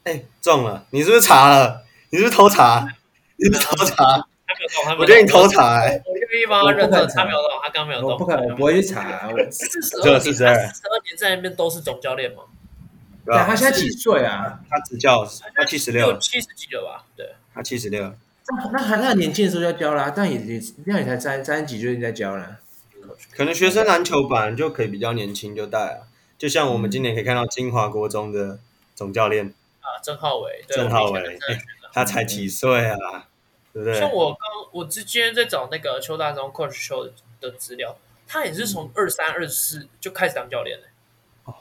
哎，中了！你是不是查了？你是不是偷查？你是偷查？我觉得你偷查。愿意帮他认证。他没有动，他刚没有动。不可能，不会去查。四 十二年，四十二年在那边都是总教练吗？对啊，他现在几岁啊？他执教，他七十六，七十几了吧？对，他七十六。那那还他年轻的时候就要教啦，但也也那也才三三十几就已经在教了。可能学生篮球版就可以比较年轻就带啊，就像我们今年可以看到金华国中的总教练。啊，郑浩伟，郑浩伟，他才几岁啊？对不对？像我刚，我之前在找那个邱大中 Coach 邱的资料，他也是从二三二四就开始当教练了。哦，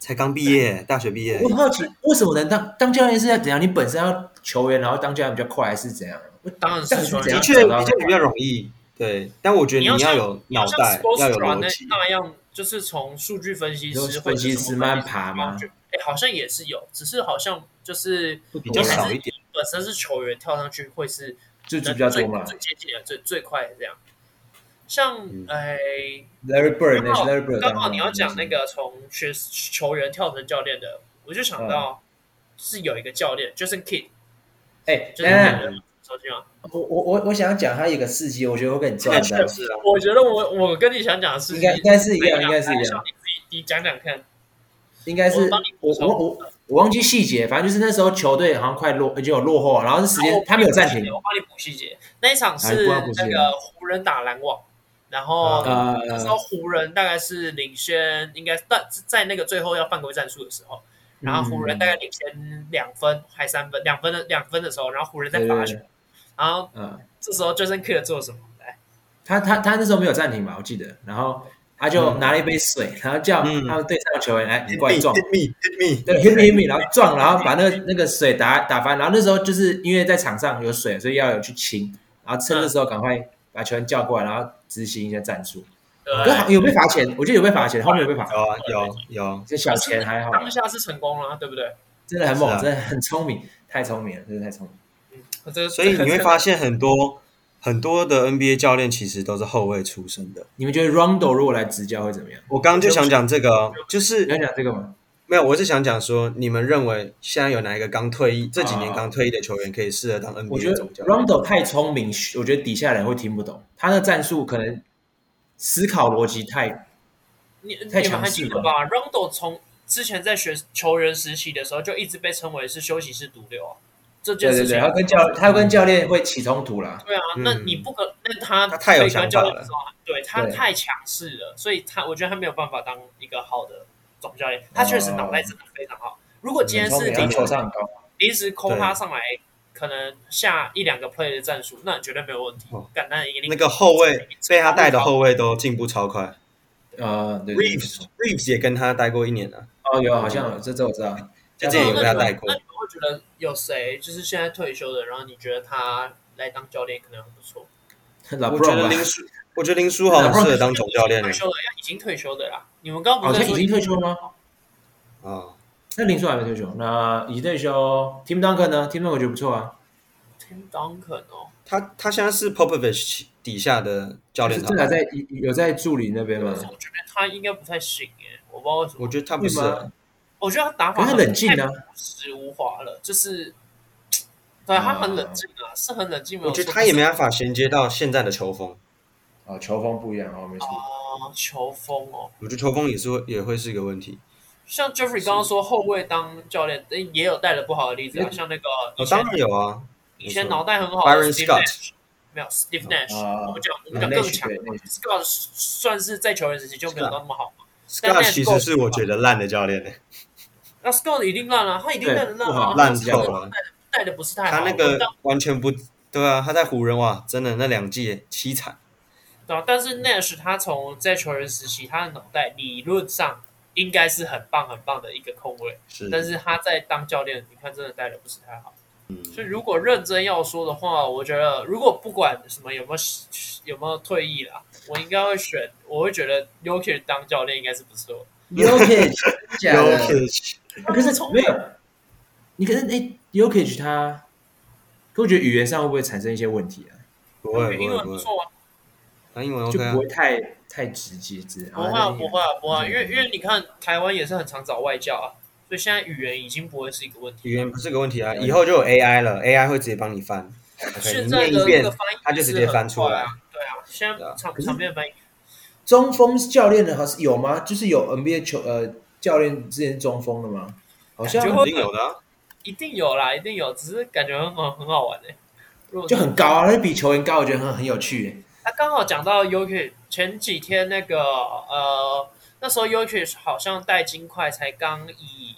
才刚毕业，大学毕业。我很好奇，为什么能当当教练是要怎样？你本身要球员，然后当教练比较快，还是怎样？当然是的确，的确比较容易。对，但我觉得你要有脑袋，要有逻辑。那样就是从数据分析师、分析师慢慢爬吗？哎，好像也是有，只是好像就是比较少一点。本身是球员跳上去会是最最比较多嘛，最接近的、最最快的这样。像哎，Larry Bird，刚好你要讲那个从学球员跳成教练的，我就想到是有一个教练，Jason Kidd。哎，就是熟悉吗？我我我我想讲他一个事迹，我觉得我跟你撞在是啊。我觉得我我跟你想讲的事情应该应该是一样，应该是一样。你自己你讲讲看。应该是我我我我忘记细节，反正就是那时候球队好像快落已经有落后，然后是时间他没有暂停。我帮你补细节，那一场是那个湖人打篮网，然后那时候湖人大概是领先，应该在在那个最后要犯规战术的时候，然后湖人大概领先两分还三分，两分的两分的时候，然后湖人在罚球，然后嗯，这时候 Jason Kidd 做什么？来，他他他那时候没有暂停吧？我记得，然后。他就拿了一杯水，然后叫他们队上的球员来，你过来撞，对，hit me hit me，然后撞，然后把那个那个水打打翻，然后那时候就是因为在场上有水，所以要有去清，然后趁这时候赶快把球员叫过来，然后执行一些战术。有被罚钱？我记得有被罚钱，后面有被罚。有有有，这小钱还好。当下是成功了，对不对？真的很猛，真的很聪明，太聪明了，真的太聪明。嗯，所以你会发现很多。很多的 NBA 教练其实都是后卫出身的。你们觉得 Rondo 如果来执教会怎么样？我刚刚就想讲这个，就是你要讲这个吗？没有，我是想讲说，你们认为现在有哪一个刚退役、这几年刚退役的球员可以适合当 NBA 总教练？我觉得 Rondo 太聪明，我觉得底下人会听不懂他的战术，可能思考逻辑太你太强势了吧？Rondo 从之前在学球员时期的时候，就一直被称为是休息室毒瘤啊。这件事情，他跟教他跟教练会起冲突了。对啊，那你不可，那他他太有想法了。对他太强势了，所以他我觉得他没有办法当一个好的总教练。他确实脑袋真的非常好。如果今天是临时临时抠他上来，可能下一两个 play 的战术，那绝对没有问题。敢那一个那个后卫被他带的后卫都进步超快。呃，Reeves Reeves 也跟他待过一年了。哦，有好像这这我知道，之前有被他带过。我觉得有谁就是现在退休的，然后你觉得他来当教练可能很不错。我觉得林书，我觉得林书豪很适合当总教练。退休了呀，已经退休的啦。你们刚刚不是已经退休了吗？啊，那林书还没退休，那已经退休。Tim Duncan 呢？Tim Duncan 我觉得不错啊。Tim Duncan 哦，他他现在是 Popovich 底下的教练，正在有在助理那边吗？我觉得他应该不太行耶，我不知道为什么。我觉得他不是。我觉得他打法很冷静啊，朴实无华了，就是，对，他很冷静啊，是很冷静。我觉得他也没办法衔接到现在的球风。啊，球风不一样哦，没错。啊，球风哦，我觉得球风也是会也会是一个问题。像 Jeffrey 刚刚说后卫当教练，也有带的不好的例子啊，像那个，哦，当然有啊，以前脑袋很好的 Byron Scott，没有 Steve Nash，我们讲我们讲更强，Scott 算是在球员时期就没有那么好嘛。Scott 其实是我觉得烂的教练呢。那 Scott 一定烂了，他一定烂的烂啊！烂透了，带的不是太好。他那个完全不对啊，他在湖人哇，真的那两季凄惨。对啊，但是 Nash 他从在球员时期，他的脑袋理论上应该是很棒很棒的一个控卫，是。但是他在当教练，你看真的带的不是太好。嗯。所以如果认真要说的话，我觉得如果不管什么有没有有没有退役啦，我应该会选，我会觉得 Jokic 当教练应该是不错。Jokic 假的。可是从没有，你可是哎，Jokic 他，可我觉得语言上会不会产生一些问题啊？不会，英文不错啊。那英文就不会太太直接，不会啊，不会啊，不会啊，因为因为你看台湾也是很常找外教啊，所以现在语言已经不会是一个问题。语言不是个问题啊，以后就有 AI 了，AI 会直接帮你翻。现在的那个翻译，他就直接翻出来。对啊，现在场场面翻译。中锋教练的还是有吗？就是有 NBA 球呃教练之前中锋的吗？好像肯定有的，一定有啦，一定有，只是感觉很好很好玩哎，就很高啊，那比球员高，我觉得很很有趣。他刚好讲到 Jokic 前几天那个呃，那时候 Jokic 好像带金块才刚以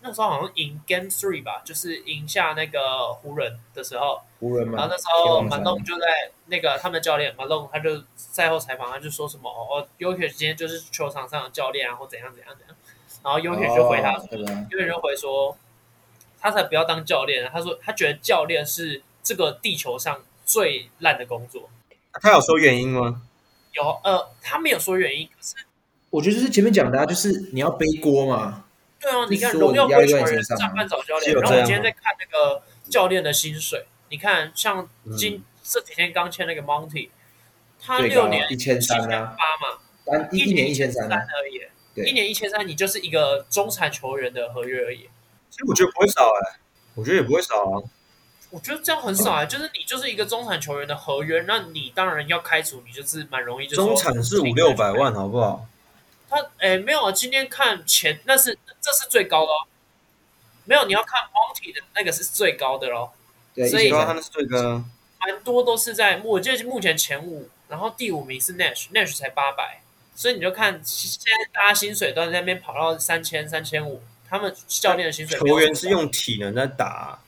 那时候好像赢 Game Three 吧，就是赢下那个湖人的时候，湖人嘛。然后那时候马龙就在那个他们的教练马龙，他就赛后采访，他就说什么哦，Jokic 今天就是球场上的教练啊，或怎样怎样怎样。然后 Jokic 就回他说，Jokic 就回说，他才不要当教练，他说他觉得教练是这个地球上最烂的工作。他有说原因吗？有，呃，他没有说原因。可是我觉得就是前面讲的，啊，就是你要背锅嘛。对啊，你看荣耀归球员上班找教练，然后我今天在看那个教练的薪水，你看像今、嗯、这几天刚签那个 Monty，他六年一千三啊，八嘛，单一,一年一千三而已，对，一年一千三，你就是一个中产球员的合约而已。其实我觉得不会少哎，我觉得也不会少啊。我觉得这样很少啊，就是你就是一个中产球员的合约，那你当然要开除，你就是蛮容易就。中产是五六百万，好不好？他哎，没有啊，今天看前，那是这是最高的哦。没有，你要看 Monty 的那个是最高的喽。对，所以他是最高。蛮多都是在，我记得目前前五，然后第五名是 Nash，Nash 才八百，所以你就看现在大家薪水都在那边跑到三千、三千五，他们教练的薪水。球员是用体能在打。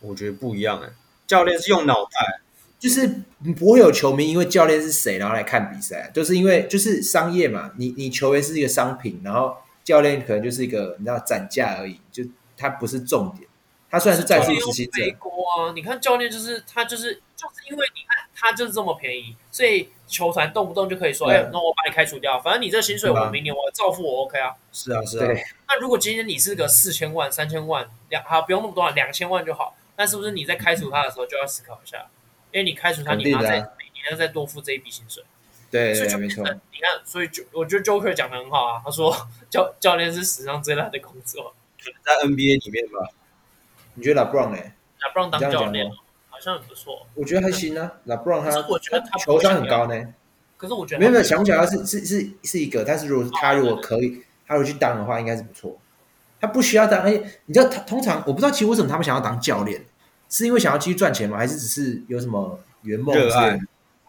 我觉得不一样哎，教练是用脑袋，就是不会有球迷因为教练是谁然后来看比赛，就是因为就是商业嘛，你你球员是一个商品，然后教练可能就是一个你知道展架而已，就他不是重点，他虽然是战术执行者。背锅啊，你看教练就是他就是就是因为你看他就是这么便宜，所以球团动不动就可以说，哎，那我把你开除掉，反正你这薪水我明年我照付我 OK 啊。是啊是啊。那如果今天你是个四千万、三千万两，好不用那么多，两千万就好。那是不是你在开除他的时候就要思考一下？因为你开除他，你要再每年要再多付这一笔薪水。对，所以就没错。你看，所以就我觉得 Joker 讲的很好啊。他说 教教练是史上最烂的工作，可能在 NBA 里面吧？你觉得 LeBron 呢？LeBron 当教练好像很不错。我觉得还行啊。LeBron 他，我觉得他球商很高呢。可是我觉得没有没有想不起来是是是是一个，但是如果是他如果可以，他如果去当的话，应该是不错。他不需要当，哎，你知道他通常我不知道其实为什么他们想要当教练。是因为想要继续赚钱吗？还是只是有什么圆梦？热爱，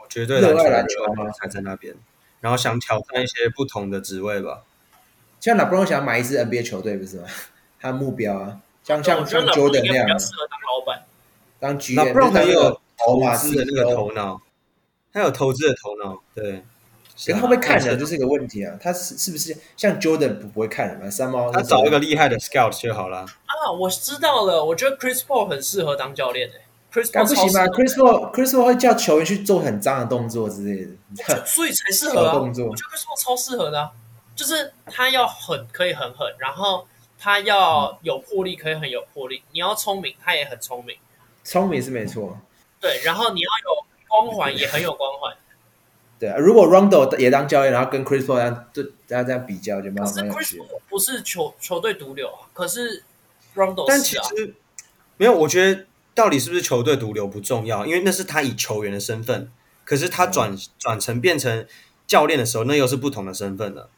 我绝对热爱篮球吗？才在那边，然后想挑战一些不同的职位吧。像老布朗想买一支 NBA 球队，不是吗？他的目标啊，像像像 Jordan 那样，比较适合当老板。当 GM，老布朗很有投资的那个头脑，他有投资的头脑，对。可是他会不会看人，就是一个问题啊。他是是不是像 Jordan 不不会看人吗？三猫他找一个厉害的 Scout 就好了。啊，我知道了。我觉得 Chris Paul 很适合当教练诶。Chris Paul 不行吗？Chris Paul Chris Paul 会叫球员去做很脏的动作之类的，所以才适合啊。动作，我觉得 Chris Paul 超适合的啊，就是他要狠可以很狠，然后他要有魄力可以很有魄力。你要聪明，他也很聪明。聪明是没错。对，然后你要有光环，也很有光环。对啊，如果 Rondo 也当教练，然后跟 Chris Paul 这样对大家这样比较，就蛮蛮有趣的。不是球球队毒瘤啊，可是 Rondo 但其实没有，我觉得到底是不是球队毒瘤不重要，因为那是他以球员的身份，可是他转、嗯、转成变成教练的时候，那又是不同的身份了。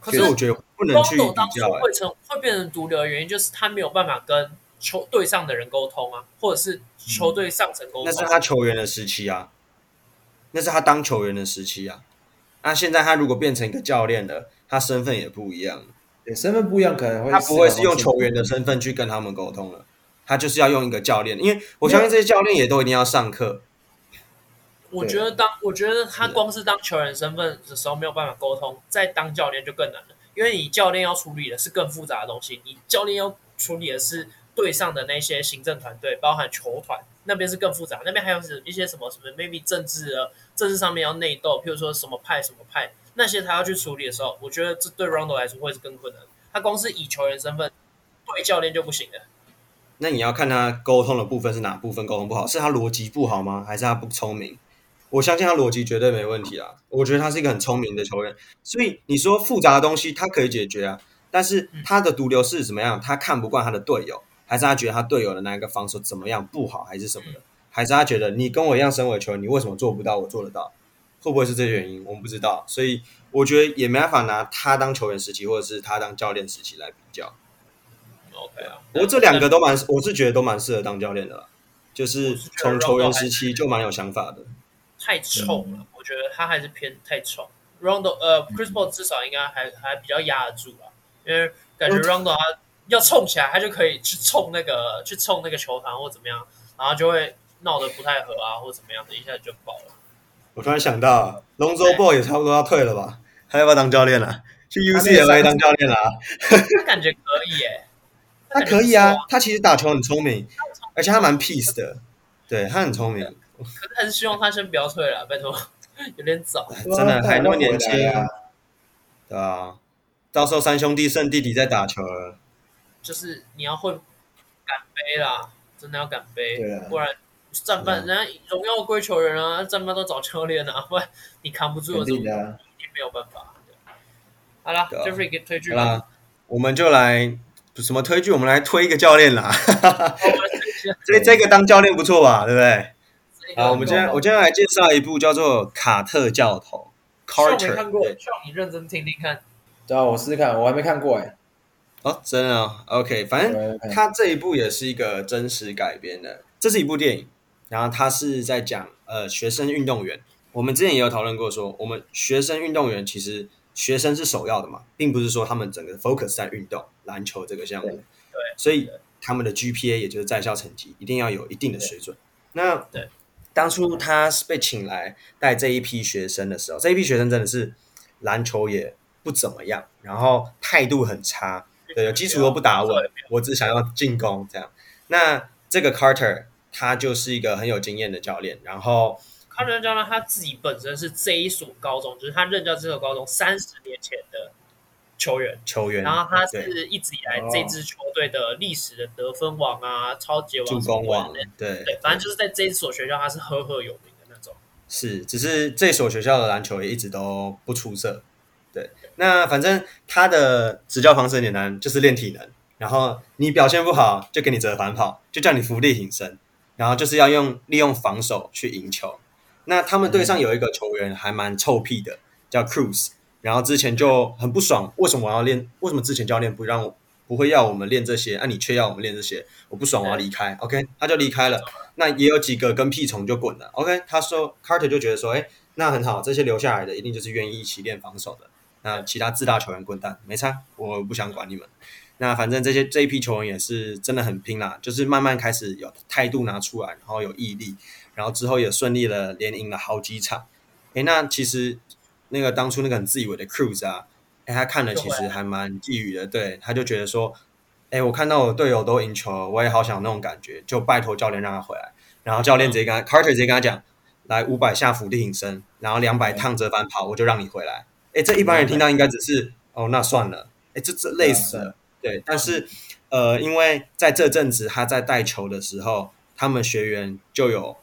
可是我觉得不能去比较。会成会变成毒瘤的原因，就是他没有办法跟球队上的人沟通啊，或者是球队上层沟通。那是他球员的时期啊。那是他当球员的时期啊，那现在他如果变成一个教练了，他身份也不一样。对，身份不一样，可能会他不会是用球员的身份去跟他们沟通了。他就是要用一个教练，因为我相信这些教练也都一定要上课。我觉得当我觉得他光是当球员身份的时候没有办法沟通，再当教练就更难了，因为你教练要处理的是更复杂的东西，你教练要处理的是队上的那些行政团队，包含球团那边是更复杂，那边还有是一些什么什么 maybe 政治的政治上面要内斗，譬如说什么派什么派那些他要去处理的时候，我觉得这对 Rondo 来说会是更困难。他光是以球员身份对教练就不行了。那你要看他沟通的部分是哪部分沟通不好？是他逻辑不好吗？还是他不聪明？我相信他逻辑绝对没问题啊。我觉得他是一个很聪明的球员，所以你说复杂的东西他可以解决啊。但是他的毒瘤是怎么样？他看不惯他的队友，还是他觉得他队友的那一个防守怎么样不好，还是什么的？还是他觉得你跟我一样身为球员，你为什么做不到？我做得到，会不会是这些原因？我们不知道。所以我觉得也没办法拿他当球员时期，或者是他当教练时期来比较。OK 啊，不过这两个都蛮，我是觉得都蛮适合当教练的啦，就是从球员时期就蛮有想法的。太冲了，嗯、我觉得他还是偏太冲。Rondo 呃，Chris Paul 至少应该还还比较压得住啊，因为感觉 Rondo 他要冲起来，他就可以去冲那个去冲那个球坛或怎么样，然后就会闹得不太和啊，或怎么样的，一下子就爆了。我突然想到，Lonzo Ball 也差不多要退了吧？他要不要当教练了？去 UCLA 当教练了？他感觉可以耶。他可以啊，他其实打球很聪明，而且他蛮 peace 的，对，他很聪明。可是还是希望他先不要退了，拜托，有点早。真的还那么年轻啊？对啊，到时候三兄弟剩弟弟在打球了。就是你要会敢背啦，真的要干杯，不然战犯人家荣耀归球员啊，战犯都找教练啊，不然你扛不住的，一定没有办法。好了，Jeffrey 给推剧了，我们就来。什么推剧？我们来推一个教练啦！这这个当教练不错吧？对不对？好，我们今天我今天来介绍一部叫做《卡特教头》。Carter 没看过，需要你认真听听看。对啊，我试试看，我还没看过哎。哦，真的哦？OK，反正他这一部也是一个真实改编的，这是一部电影，然后他是在讲呃学生运动员。我们之前也有讨论过说，说我们学生运动员其实。学生是首要的嘛，并不是说他们整个 focus 在运动篮球这个项目，对，所以他们的 GPA 也就是在校成绩一定要有一定的水准。那对，当初他是被请来带这一批学生的时候，这一批学生真的是篮球也不怎么样，然后态度很差，对，基础都不打稳，我只想要进攻这样。那这个 Carter 他就是一个很有经验的教练，然后。Carter 教练，他自己本身是这一所高中，就是他任教这所高中三十年前的球员，球员。然后他是一直以来这支球队的历史的得分王啊，哦、超级王、助攻王，对对，反正就是在这一所学校，他是赫赫有名的那种。是，只是这所学校的篮球也一直都不出色。对，那反正他的执教方式很简单，就是练体能，然后你表现不好，就给你折返跑，就叫你伏地挺身，然后就是要用利用防守去赢球。那他们队上有一个球员还蛮臭屁的，叫 Cruz，然后之前就很不爽，为什么我要练？为什么之前教练不让我不会要我们练这些？啊，你却要我们练这些，我不爽，我要离开。OK，他就离开了。那也有几个跟屁虫就滚了。OK，他说 Carter 就觉得说，哎，那很好，这些留下来的一定就是愿意一起练防守的。那其他自大球员滚蛋，没差，我不想管你们。那反正这些这一批球员也是真的很拼啦，就是慢慢开始有态度拿出来，然后有毅力。然后之后也顺利的连赢了好几场，诶，那其实那个当初那个很自以为的 Cruz 啊，诶，他看了其实还蛮抑郁的，对，他就觉得说，诶，我看到我队友都赢球，我也好想那种感觉，就拜托教练让他回来。然后教练直接跟他、嗯、Carter 直接跟他讲，来五百下伏地挺身，然后两百趟折返跑，我就让你回来。诶，这一般人听到应该只是哦，那算了，哎，这这累死了，对。但是呃，因为在这阵子他在带球的时候，他们学员就有。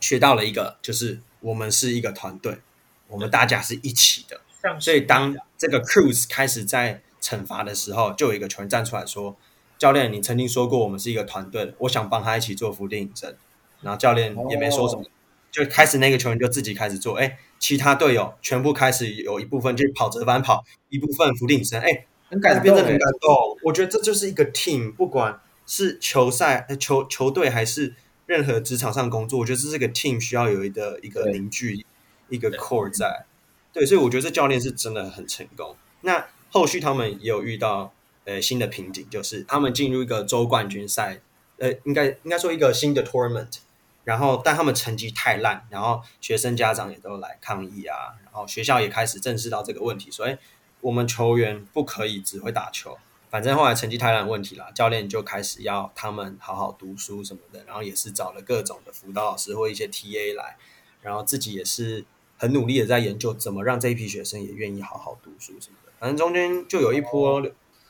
学到了一个，就是我们是一个团队，我们大家是一起的。所以当这个 Cruz 开始在惩罚的时候，就有一个球员站出来说：“教练，你曾经说过我们是一个团队，我想帮他一起做伏地挺身。”然后教练也没说什么，就开始那个球员就自己开始做。哎，其他队友全部开始有一部分就跑折返跑，一部分伏地挺身。哎，很感变得很感动。我觉得这就是一个 team，不管是球赛、球球队还是。任何职场上工作，我觉得这是个 team 需要有一个一个凝聚，一个 core 在。对，所以我觉得这教练是真的很成功。那后续他们也有遇到呃新的瓶颈，就是他们进入一个州冠军赛呃，应该应该说一个新的 tournament，然后但他们成绩太烂，然后学生家长也都来抗议啊，然后学校也开始正视到这个问题，所以我们球员不可以只会打球。反正后来成绩太烂问题啦，教练就开始要他们好好读书什么的，然后也是找了各种的辅导老师或一些 TA 来，然后自己也是很努力的在研究怎么让这一批学生也愿意好好读书什么的。反正中间就有一波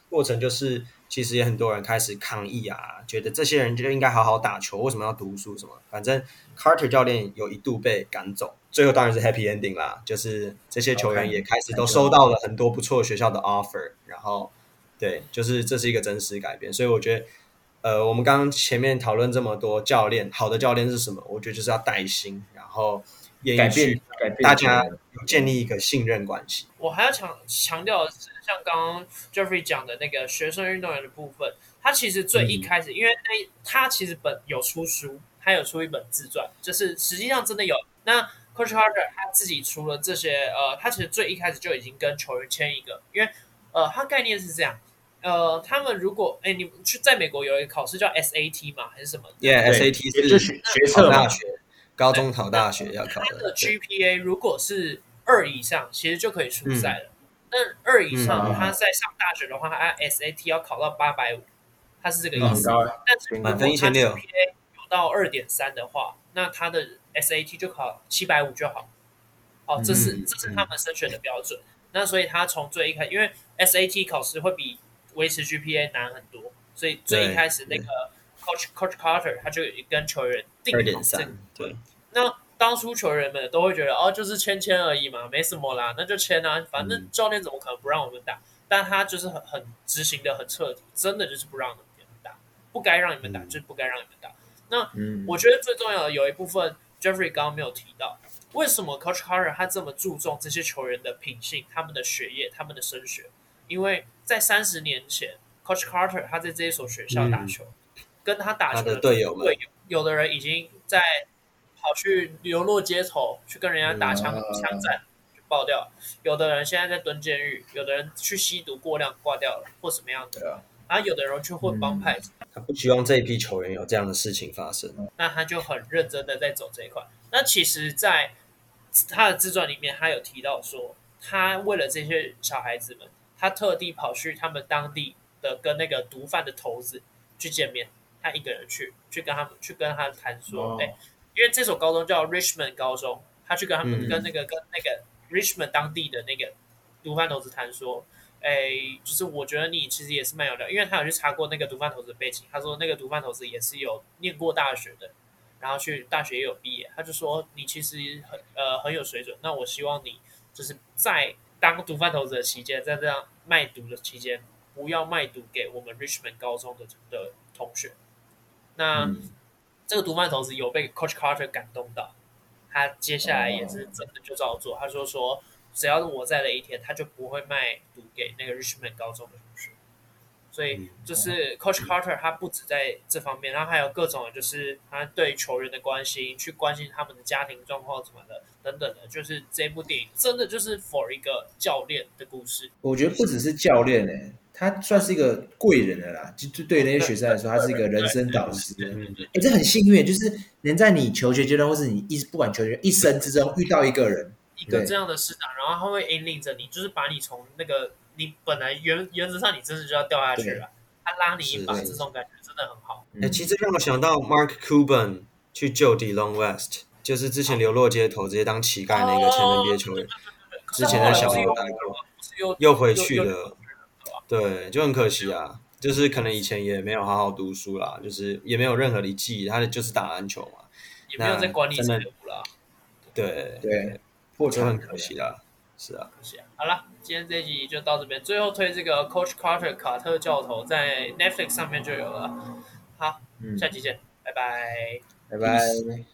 过程，就是其实也很多人开始抗议啊，觉得这些人就应该好好打球，为什么要读书什么？反正 Carter 教练有一度被赶走，最后当然是 Happy Ending 啦，就是这些球员也开始都收到了很多不错的学校的 offer，然后。对，就是这是一个真实改变，所以我觉得，呃，我们刚刚前面讨论这么多教练，好的教练是什么？我觉得就是要带薪，然后也改变，改变大家建立一个信任关系。我还要强强调的是，像刚刚 Jeffrey 讲的那个学生运动员的部分，他其实最一开始，嗯、因为那他其实本有出书，他有出一本自传，就是实际上真的有。那 Coach Carter 他自己除了这些，呃，他其实最一开始就已经跟球员签一个，因为。呃，他概念是这样，呃，他们如果哎，你去在美国有一个考试叫 SAT 嘛，还是什么？Yeah，SAT 是学测大学，高中考大学要考的。他的 GPA 如果是二以上，其实就可以出赛了。那二以上，他在上大学的话，他 SAT 要考到八百五，他是这个意思。但是满分一千六，GPA 有到二点三的话，那他的 SAT 就考七百五就好。哦，这是这是他们升学的标准。那所以他从最一开始，因为 SAT 考试会比维持 GPA 难很多，所以最一开始那个 Coach Coach Carter 他就跟球员定好这个。对。那当初球员们都会觉得哦，就是签签而已嘛，没什么啦，那就签啊，反正教练怎么可能不让我们打？嗯、但他就是很很执行的很彻底，真的就是不让你们打，不该让你们打、嗯、就是不该让你们打。那、嗯、我觉得最重要的有一部分 Jeffrey 刚刚没有提到。为什么 Coach Carter 他这么注重这些球员的品性、他们的学业、他们的升学？因为在三十年前，Coach Carter 他在这一所学校打球，嗯、跟他打球的队友，队友有的人已经在跑去流落街头，去跟人家打枪、嗯、枪战，就爆掉；有的人现在在蹲监狱，有的人去吸毒过量挂掉了，或什么样的。然后有的人去混帮派、嗯，他不希望这一批球员有这样的事情发生，那他就很认真的在走这一块。那其实，在他的自传里面，他有提到说，他为了这些小孩子们，他特地跑去他们当地的跟那个毒贩的头子去见面，他一个人去，去跟他们去跟他谈说，哎、哦，因为这所高中叫 Richmond 高中，他去跟他们、嗯、跟那个跟那个 Richmond 当地的那个毒贩头子谈说，哎，就是我觉得你其实也是蛮有料，因为他有去查过那个毒贩头子的背景，他说那个毒贩头子也是有念过大学的。然后去大学也有毕业，他就说你其实很呃很有水准。那我希望你就是在当毒贩头子的期间，在这样卖毒的期间，不要卖毒给我们 Richmond 高中的的同学。那、嗯、这个毒贩头子有被 Coach Carter 感动到，他接下来也是真的就照做。他说说只要是我在的一天，他就不会卖毒给那个 Richmond 高中的同学。所以就是 Coach Carter，他不止在这方面，然后还有各种就是他对球员的关心，去关心他们的家庭状况什么的等等的。就是这部电影真的就是 for 一个教练的故事。我觉得不只是教练诶、欸，他算是一个贵人了啦。就就对那些学生来说，他是一个人生导师。哎，这很幸运，就是能在你求学阶段，或是你一不管求学一生之中遇到一个人，一个这样的师长，然后他会引领着你，就是把你从那个。你本来原原则上你真的就要掉下去了，他拉你一把，这种感觉真的很好。哎、欸，其实让我想到 Mark Cuban 去救 Delon West，就是之前流落街头直接当乞丐那个前 NBA 球员，之前在小牛待过，又回去了，对，就很可惜啊，就是可能以前也没有好好读书啦，就是也没有任何的记忆，他就是打篮球嘛，也没有在管理真的啦，对对，或者很可惜啦。是啊，可惜啊。好了，今天这一集就到这边。最后推这个 Coach Carter 卡特教头在 Netflix 上面就有了。好，嗯、下期见，拜拜，拜拜。